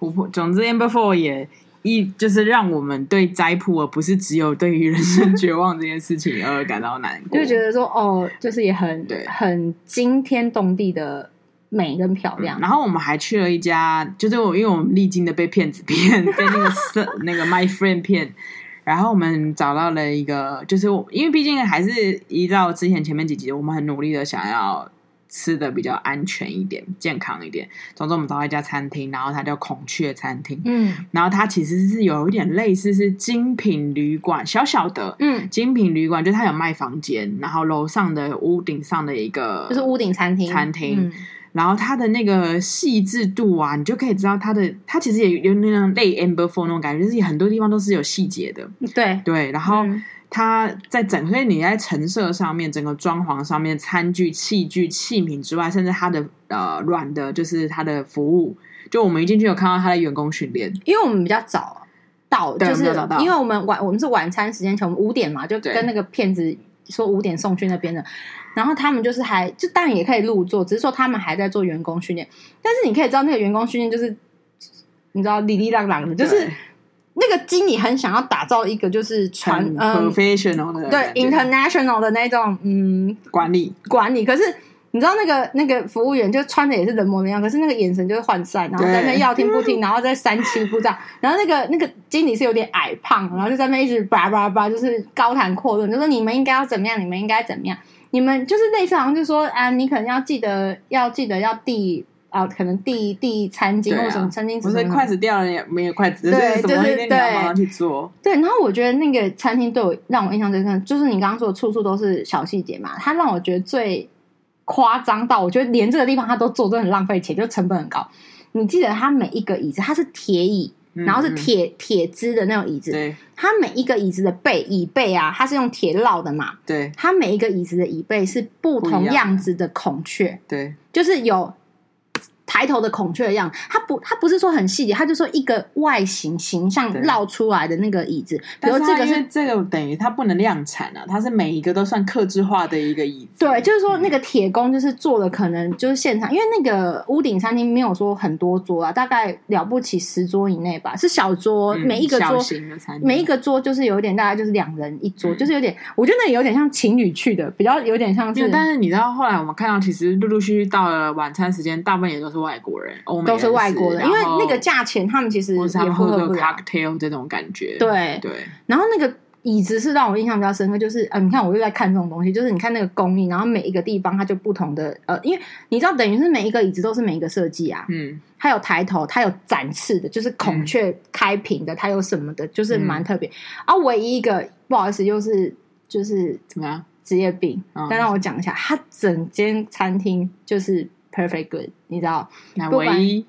Speaker 1: 琥珀。总之，Amber Four 也。一就是让我们对斋铺，而不是只有对于人生 绝望这件事情而感到难过，
Speaker 2: 就觉得说哦，就是也很对，很惊天动地的美跟漂亮。
Speaker 1: 嗯、然后我们还去了一家，就是我因为我们历经的被骗子骗，被那个 那个 my friend 骗，然后我们找到了一个，就是因为毕竟还是依照之前前面几集，我们很努力的想要。吃的比较安全一点，健康一点。总之，我们找到一家餐厅，然后它叫孔雀餐厅。嗯，然后它其实是有一点类似是精品旅馆，小小的。嗯，精品旅馆就是它有卖房间，然后楼上的屋顶上的一个
Speaker 2: 就是屋顶餐厅。
Speaker 1: 餐厅，嗯、然后它的那个细致度啊，你就可以知道它的它其实也有那种类 amber f o r 那种感觉，就是很多地方都是有细节的。
Speaker 2: 对
Speaker 1: 对，然后。嗯它在整，所以你在陈设上面，整个装潢上面，餐具、器具、器皿之外，甚至它的呃软的，就是它的服务。就我们一进去有看到它的员工训练，
Speaker 2: 因为我们比较早到，就是因为我们晚我们是晚餐时间前，我们五点嘛，就跟那个骗子说五点送去那边的。然后他们就是还就当然也可以入座，只是说他们还在做员工训练。但是你可以知道，那个员工训练就是你知道，哩哩啷啷的，就是。那个经理很想要打造一个就是传
Speaker 1: professional 的、嗯、
Speaker 2: 对 international 的那种嗯
Speaker 1: 管理。
Speaker 2: 管理，可是你知道那个那个服务员就穿的也是人模人样，可是那个眼神就是涣散，然后在那要听不听，然后在三七不这样，然后那个那个经理是有点矮胖，然后就在那一直叭叭叭，就是高谈阔论，就说你们应该要怎么样，你们应该怎么样，你们就是类似好像就说啊，你可能要记得要记得要递。啊，可能递递餐巾或什么餐巾，
Speaker 1: 不是筷子掉了也没有筷子，对，就是对，马上去做。
Speaker 2: 对，然后我觉得那个餐厅对我让我印象最深，就是你刚刚说的处处都是小细节嘛。它让我觉得最夸张到，我觉得连这个地方它都做，都很浪费钱，就成本很高。你记得它每一个椅子，它是铁椅，然后是铁铁质的那种椅子。对，它每一个椅子的背椅背啊，它是用铁烙的嘛。
Speaker 1: 对，
Speaker 2: 它每一个椅子的椅背是不同样子的孔雀。
Speaker 1: 对，
Speaker 2: 就是有。抬头的孔雀一样，它不，它不是说很细节，它就说一个外形形象绕出来的那个椅子。比如这个是
Speaker 1: 这个等于它不能量产啊，它是每一个都算克制化的一个椅子。
Speaker 2: 对，就是说那个铁工就是做的，可能就是现场，因为那个屋顶餐厅没有说很多桌啊，大概了不起十桌以内吧，是小桌，嗯、每一个桌每一个桌就是有点大概就是两人一桌，嗯、就是有点，我觉得那有点像情侣去的，比较有点像是。
Speaker 1: 但是你知道后来我们看到，其实陆陆续续到了晚餐时间，大部分也都是。外国人，欧美
Speaker 2: 都是外国人，因为那个价钱，他们其实也符合不了。
Speaker 1: cocktail 这种感觉，
Speaker 2: 对
Speaker 1: 对。
Speaker 2: 然后那个椅子是让我印象比较深刻，就是呃，你看我又在看这种东西，就是你看那个工艺，然后每一个地方它就不同的呃，因为你知道，等于是每一个椅子都是每一个设计啊，嗯，它有抬头，它有展翅的，就是孔雀开屏的，它有什么的，就是蛮特别。啊，唯一一个不好意思，就是就是
Speaker 1: 怎么样
Speaker 2: 职业病，但让我讲一下，它整间餐厅就是。Perfect good，你知道？
Speaker 1: 那唯一，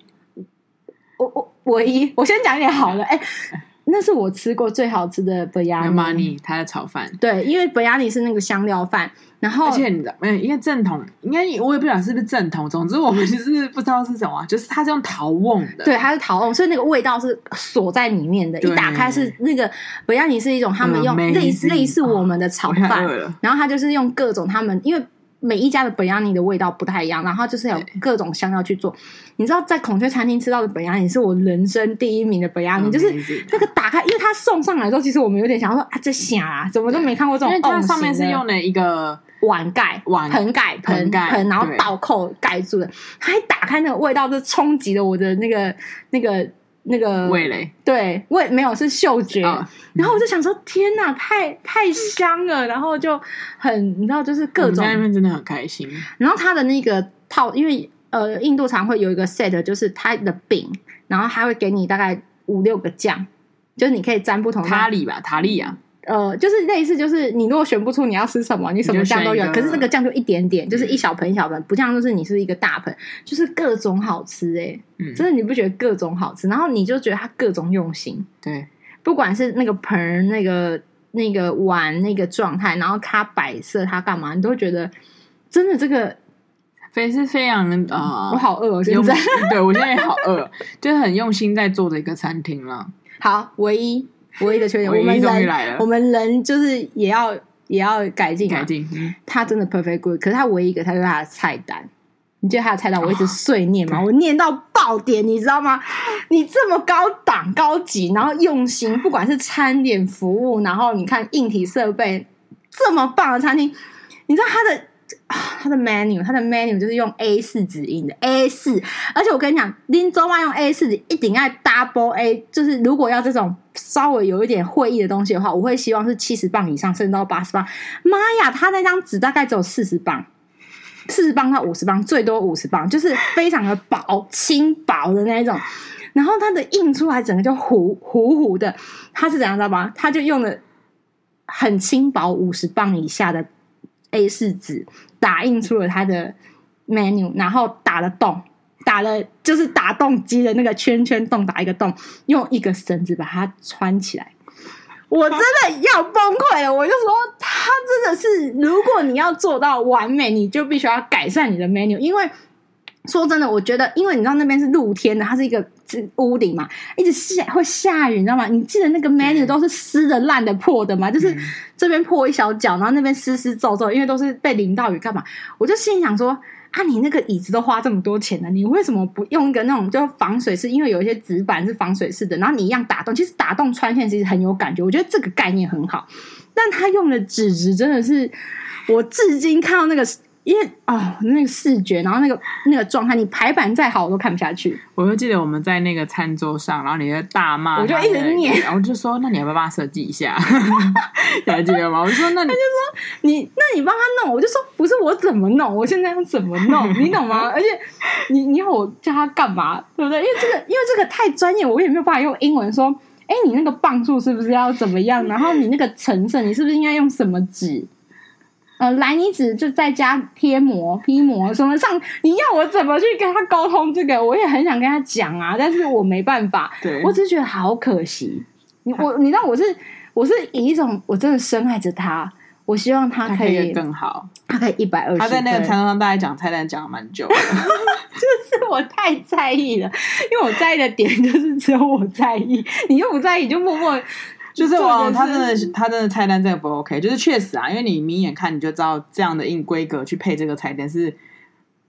Speaker 2: 我我唯一，我先讲一点好的。哎、欸，那是我吃过最好吃的 biryani，
Speaker 1: 它的炒饭。
Speaker 2: 对，因为 biryani 是那个香料饭，然后
Speaker 1: 而且你知道没有？因为正统，应该我也不知道是不是正统。总之我们就是 不知道是什么，就是它是用陶瓮的，
Speaker 2: 对，它是陶瓮，所以那个味道是锁在里面的。一打开是那个 biryani 是一种他们用类似类似我们的炒饭，然后它就是用各种他们因为。每一家的 biryani 的味道不太一样，然后就是有各种香料去做。你知道，在孔雀餐厅吃到的 biryani 是我人生第一名的 biryani，就是那个打开，因为它送上来之后，其实我们有点想说啊，这啥啊？怎么都没看过这种。因为
Speaker 1: 它上面是用了一个
Speaker 2: 碗盖、碗盆盖、盆盆，然后倒扣盖住的。它一打开，那个味道就冲击了我的那个那个。那个
Speaker 1: 味蕾，
Speaker 2: 对，味没有是嗅觉，哦、然后我就想说，天哪，太太香了，然后就很，你知道，就是各种，
Speaker 1: 在那边真的很开心。
Speaker 2: 然后它的那个套，因为呃，印度常会有一个 set，就是它的饼，然后它会给你大概五六个酱，就是你可以沾不同的。
Speaker 1: 塔里吧，塔利啊。
Speaker 2: 呃，就是类似，就是你如果选不出你要吃什么，你什么酱都有，可是那个酱就一点点，就是一小盆一小盆，不像就是你是一个大盆，就是各种好吃哎、欸，嗯，真的你不觉得各种好吃？然后你就觉得它各种用心，
Speaker 1: 对，
Speaker 2: 不管是那个盆、那个那个碗、那个状态，然后它摆设它干嘛，你都会觉得真的这个
Speaker 1: 非是非常啊、呃，
Speaker 2: 我好饿哦，现在，
Speaker 1: 对我现在也好饿，就是很用心在做的一个餐厅了。
Speaker 2: 好，唯一。唯一的缺点，我们人，我们人就是也要也要改进
Speaker 1: 改进。
Speaker 2: 他真的 perfect good，可是他唯一一个，他就他的菜单。你记得他的菜单我一直碎念吗？我念到爆点，你知道吗？你这么高档高级，然后用心，不管是餐点服务，然后你看硬体设备这么棒的餐厅，你知道他的。它的 menu，它的 menu 就是用 A 四纸印的 A 四，而且我跟你讲，林州嘛用 A 四纸一定要 double A，就是如果要这种稍微有一点会议的东西的话，我会希望是七十磅以上，甚至到八十磅。妈呀，他那张纸大概只有四十磅，四十磅到五十磅，最多五十磅，就是非常的薄，轻薄的那一种。然后它的印出来整个就糊糊糊的，它是怎样知道吗？他就用了很轻薄五十磅以下的。A 四纸打印出了它的 menu，然后打了洞，打了就是打洞机的那个圈圈洞，打一个洞，用一个绳子把它穿起来。我真的要崩溃了！我就说，他真的是，如果你要做到完美，你就必须要改善你的 menu，因为。说真的，我觉得，因为你知道那边是露天的，它是一个屋顶嘛，一直下会下雨，你知道吗？你记得那个 menu 都是湿的、烂的、破的嘛？就是这边破一小角，然后那边湿湿皱皱，因为都是被淋到雨，干嘛？我就心想说啊，你那个椅子都花这么多钱了，你为什么不用一个那种就防水式？因为有一些纸板是防水式的，然后你一样打洞，其实打洞穿线其实很有感觉，我觉得这个概念很好。但他用的纸质真的是，我至今看到那个。因为哦，那个视觉，然后那个那个状态，你排版再好，我都看不下去。
Speaker 1: 我就记得我们在那个餐桌上，然后你在大骂，
Speaker 2: 我就一直念，
Speaker 1: 然后就说：“那你要不要帮他设计一下？” 你还记得吗？我就说：“那你
Speaker 2: 他就说你，那你帮他弄。”我就说：“不是我怎么弄，我现在要怎么弄？你懂吗？而且你你要我叫他干嘛？对不对？因为这个，因为这个太专业，我也没有办法用英文说。哎，你那个磅数是不是要怎么样？然后你那个成色，你是不是应该用什么纸？”呃，来你纸就在家贴膜、批膜什么上，你要我怎么去跟他沟通这个？我也很想跟他讲啊，但是我没办法。
Speaker 1: 对，
Speaker 2: 我只是觉得好可惜。你我你知道我是我是以一种我真的深爱着他，我希望他可以，
Speaker 1: 可以更好，
Speaker 2: 他可以一百二十。
Speaker 1: 他在那个餐桌上大概讲菜单讲了蛮久的
Speaker 2: 就是我太在意了，因为我在意的点就是只有我在意，你又不在意，就默默。
Speaker 1: 就是我，他真的，他真的菜单真的不 OK。就是确实啊，因为你明眼看你就知道这样的硬规格去配这个菜单是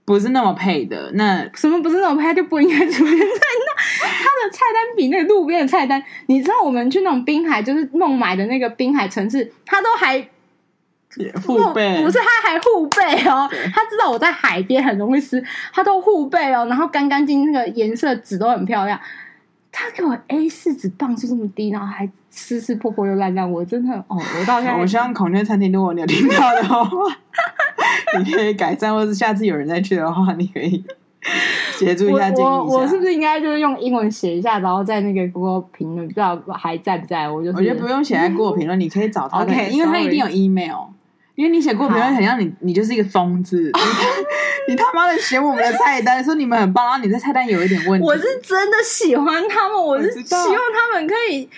Speaker 1: 不是那么配的。那
Speaker 2: 什么不是那么配，就不应该出现在那。他的菜单比那个路边的菜单，你知道我们去那种滨海，就是孟买的那个滨海城市，他都还
Speaker 1: 护背，
Speaker 2: 不是他还护背哦。他知道我在海边很容易湿，他都护背哦，然后干干净净，那个颜色纸都很漂亮。他给我 A 四纸磅数这么低，然后还撕撕破破又烂烂，我真的哦，我到现在，
Speaker 1: 我希望孔雀餐厅如果你有听到的话，你可以改善，或者是下次有人再去的话，你可以 协助一下，建议一下。
Speaker 2: 我我，我是不是应该就是用英文写一下，然后在那个 Google 评论，不知道还在不在？我就
Speaker 1: 我觉得不用写在 Google 评论，你可以找他的，okay, 因为他一定有 email。因为你写过别人，很像你，你就是一个疯子。你 你他妈的写我们的菜单，说你们很棒，然后你的菜单有一点问题。
Speaker 2: 我是真的喜欢他们，我是希望他们可以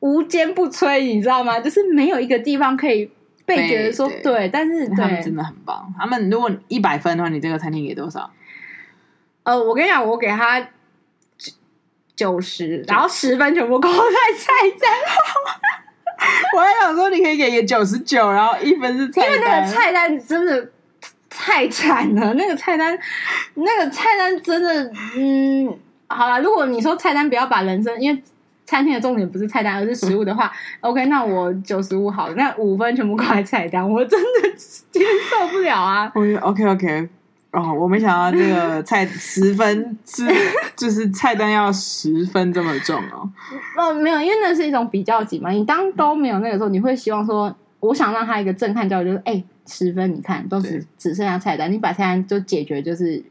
Speaker 2: 无坚不摧，你知道吗？就是没有一个地方可以被觉得说
Speaker 1: 对，
Speaker 2: 对，但是对
Speaker 1: 他们真的很棒。他们如果一百分的话，你这个餐厅给多少？
Speaker 2: 呃，我跟你讲，我给他九九十，然后十分全部扣在菜单。
Speaker 1: 我还想说，你可以给个九十九，然后一分是菜单，
Speaker 2: 因为那个菜单真的太惨了。那个菜单，那个菜单真的，嗯，好了，如果你说菜单不要把人生，因为餐厅的重点不是菜单，而是食物的话，OK，那我九十五好了，那五分全部挂在菜单，我真的接受不了啊。
Speaker 1: 我 OK OK。哦，我没想到这个菜十分是就是菜单要十分这么重哦。
Speaker 2: 哦，没有，因为那是一种比较级嘛。你当都没有那个时候，你会希望说，我想让他一个震撼教育，就是哎，十分，你看都只只剩下菜单，你把菜单就解决，就是。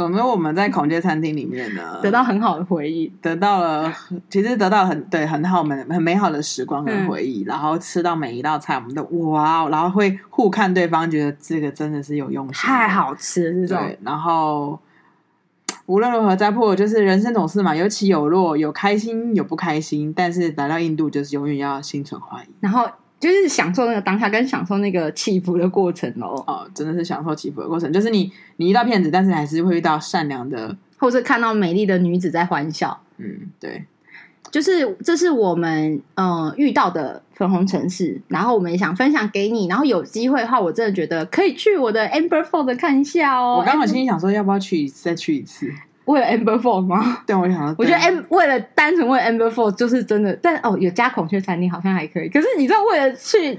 Speaker 1: 总之，我们在孔雀餐厅里面呢，
Speaker 2: 得到很好的回忆，
Speaker 1: 得到了其实得到很对很好美很美好的时光跟回忆，嗯、然后吃到每一道菜，我们都哇，然后会互看对方，觉得这个真的是有用心，
Speaker 2: 太好吃了这种。
Speaker 1: 对，然后无论如何，在破就是人生总是嘛，有起有落，有开心有不开心，但是来到印度就是永远要心存怀疑，
Speaker 2: 然后。就是享受那个当下，跟享受那个起伏的过程哦。
Speaker 1: 哦，真的是享受起伏的过程。就是你，你遇到骗子，但是还是会遇到善良的，
Speaker 2: 或是看到美丽的女子在欢笑。
Speaker 1: 嗯，对，
Speaker 2: 就是这是我们呃遇到的粉红城市，然后我们也想分享给你。然后有机会的话，我真的觉得可以去我的 Amber Fold 看一下哦。
Speaker 1: 我刚好心里想说，要不要去再去一次？
Speaker 2: 为了 Amber Fold 吗？
Speaker 1: 对，我想，
Speaker 2: 我觉得 M 为了单纯为了 Amber Fold 就是真的，但哦，有加孔雀餐厅好像还可以。可是你知道，为了去。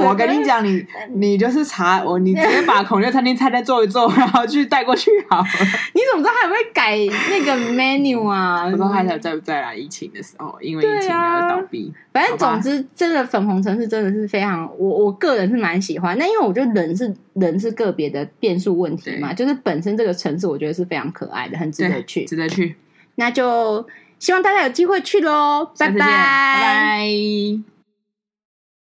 Speaker 1: 我跟你讲，你你就是查我，你直接 把孔雀餐厅菜单做一做，然后去带过去好了。
Speaker 2: 你怎么知道还会改那个 menu 啊？
Speaker 1: 不知道还在不在啦？疫情的时候，因为疫情而倒闭。
Speaker 2: 反正总之，这个粉红城市真的是非常，我我个人是蛮喜欢。那因为我觉得人是人是个别的变数问题嘛，就是本身这个城市我觉得是非常可爱的，很值得去，
Speaker 1: 值得去。
Speaker 2: 那就希望大家有机会去喽，拜拜。
Speaker 1: 拜拜。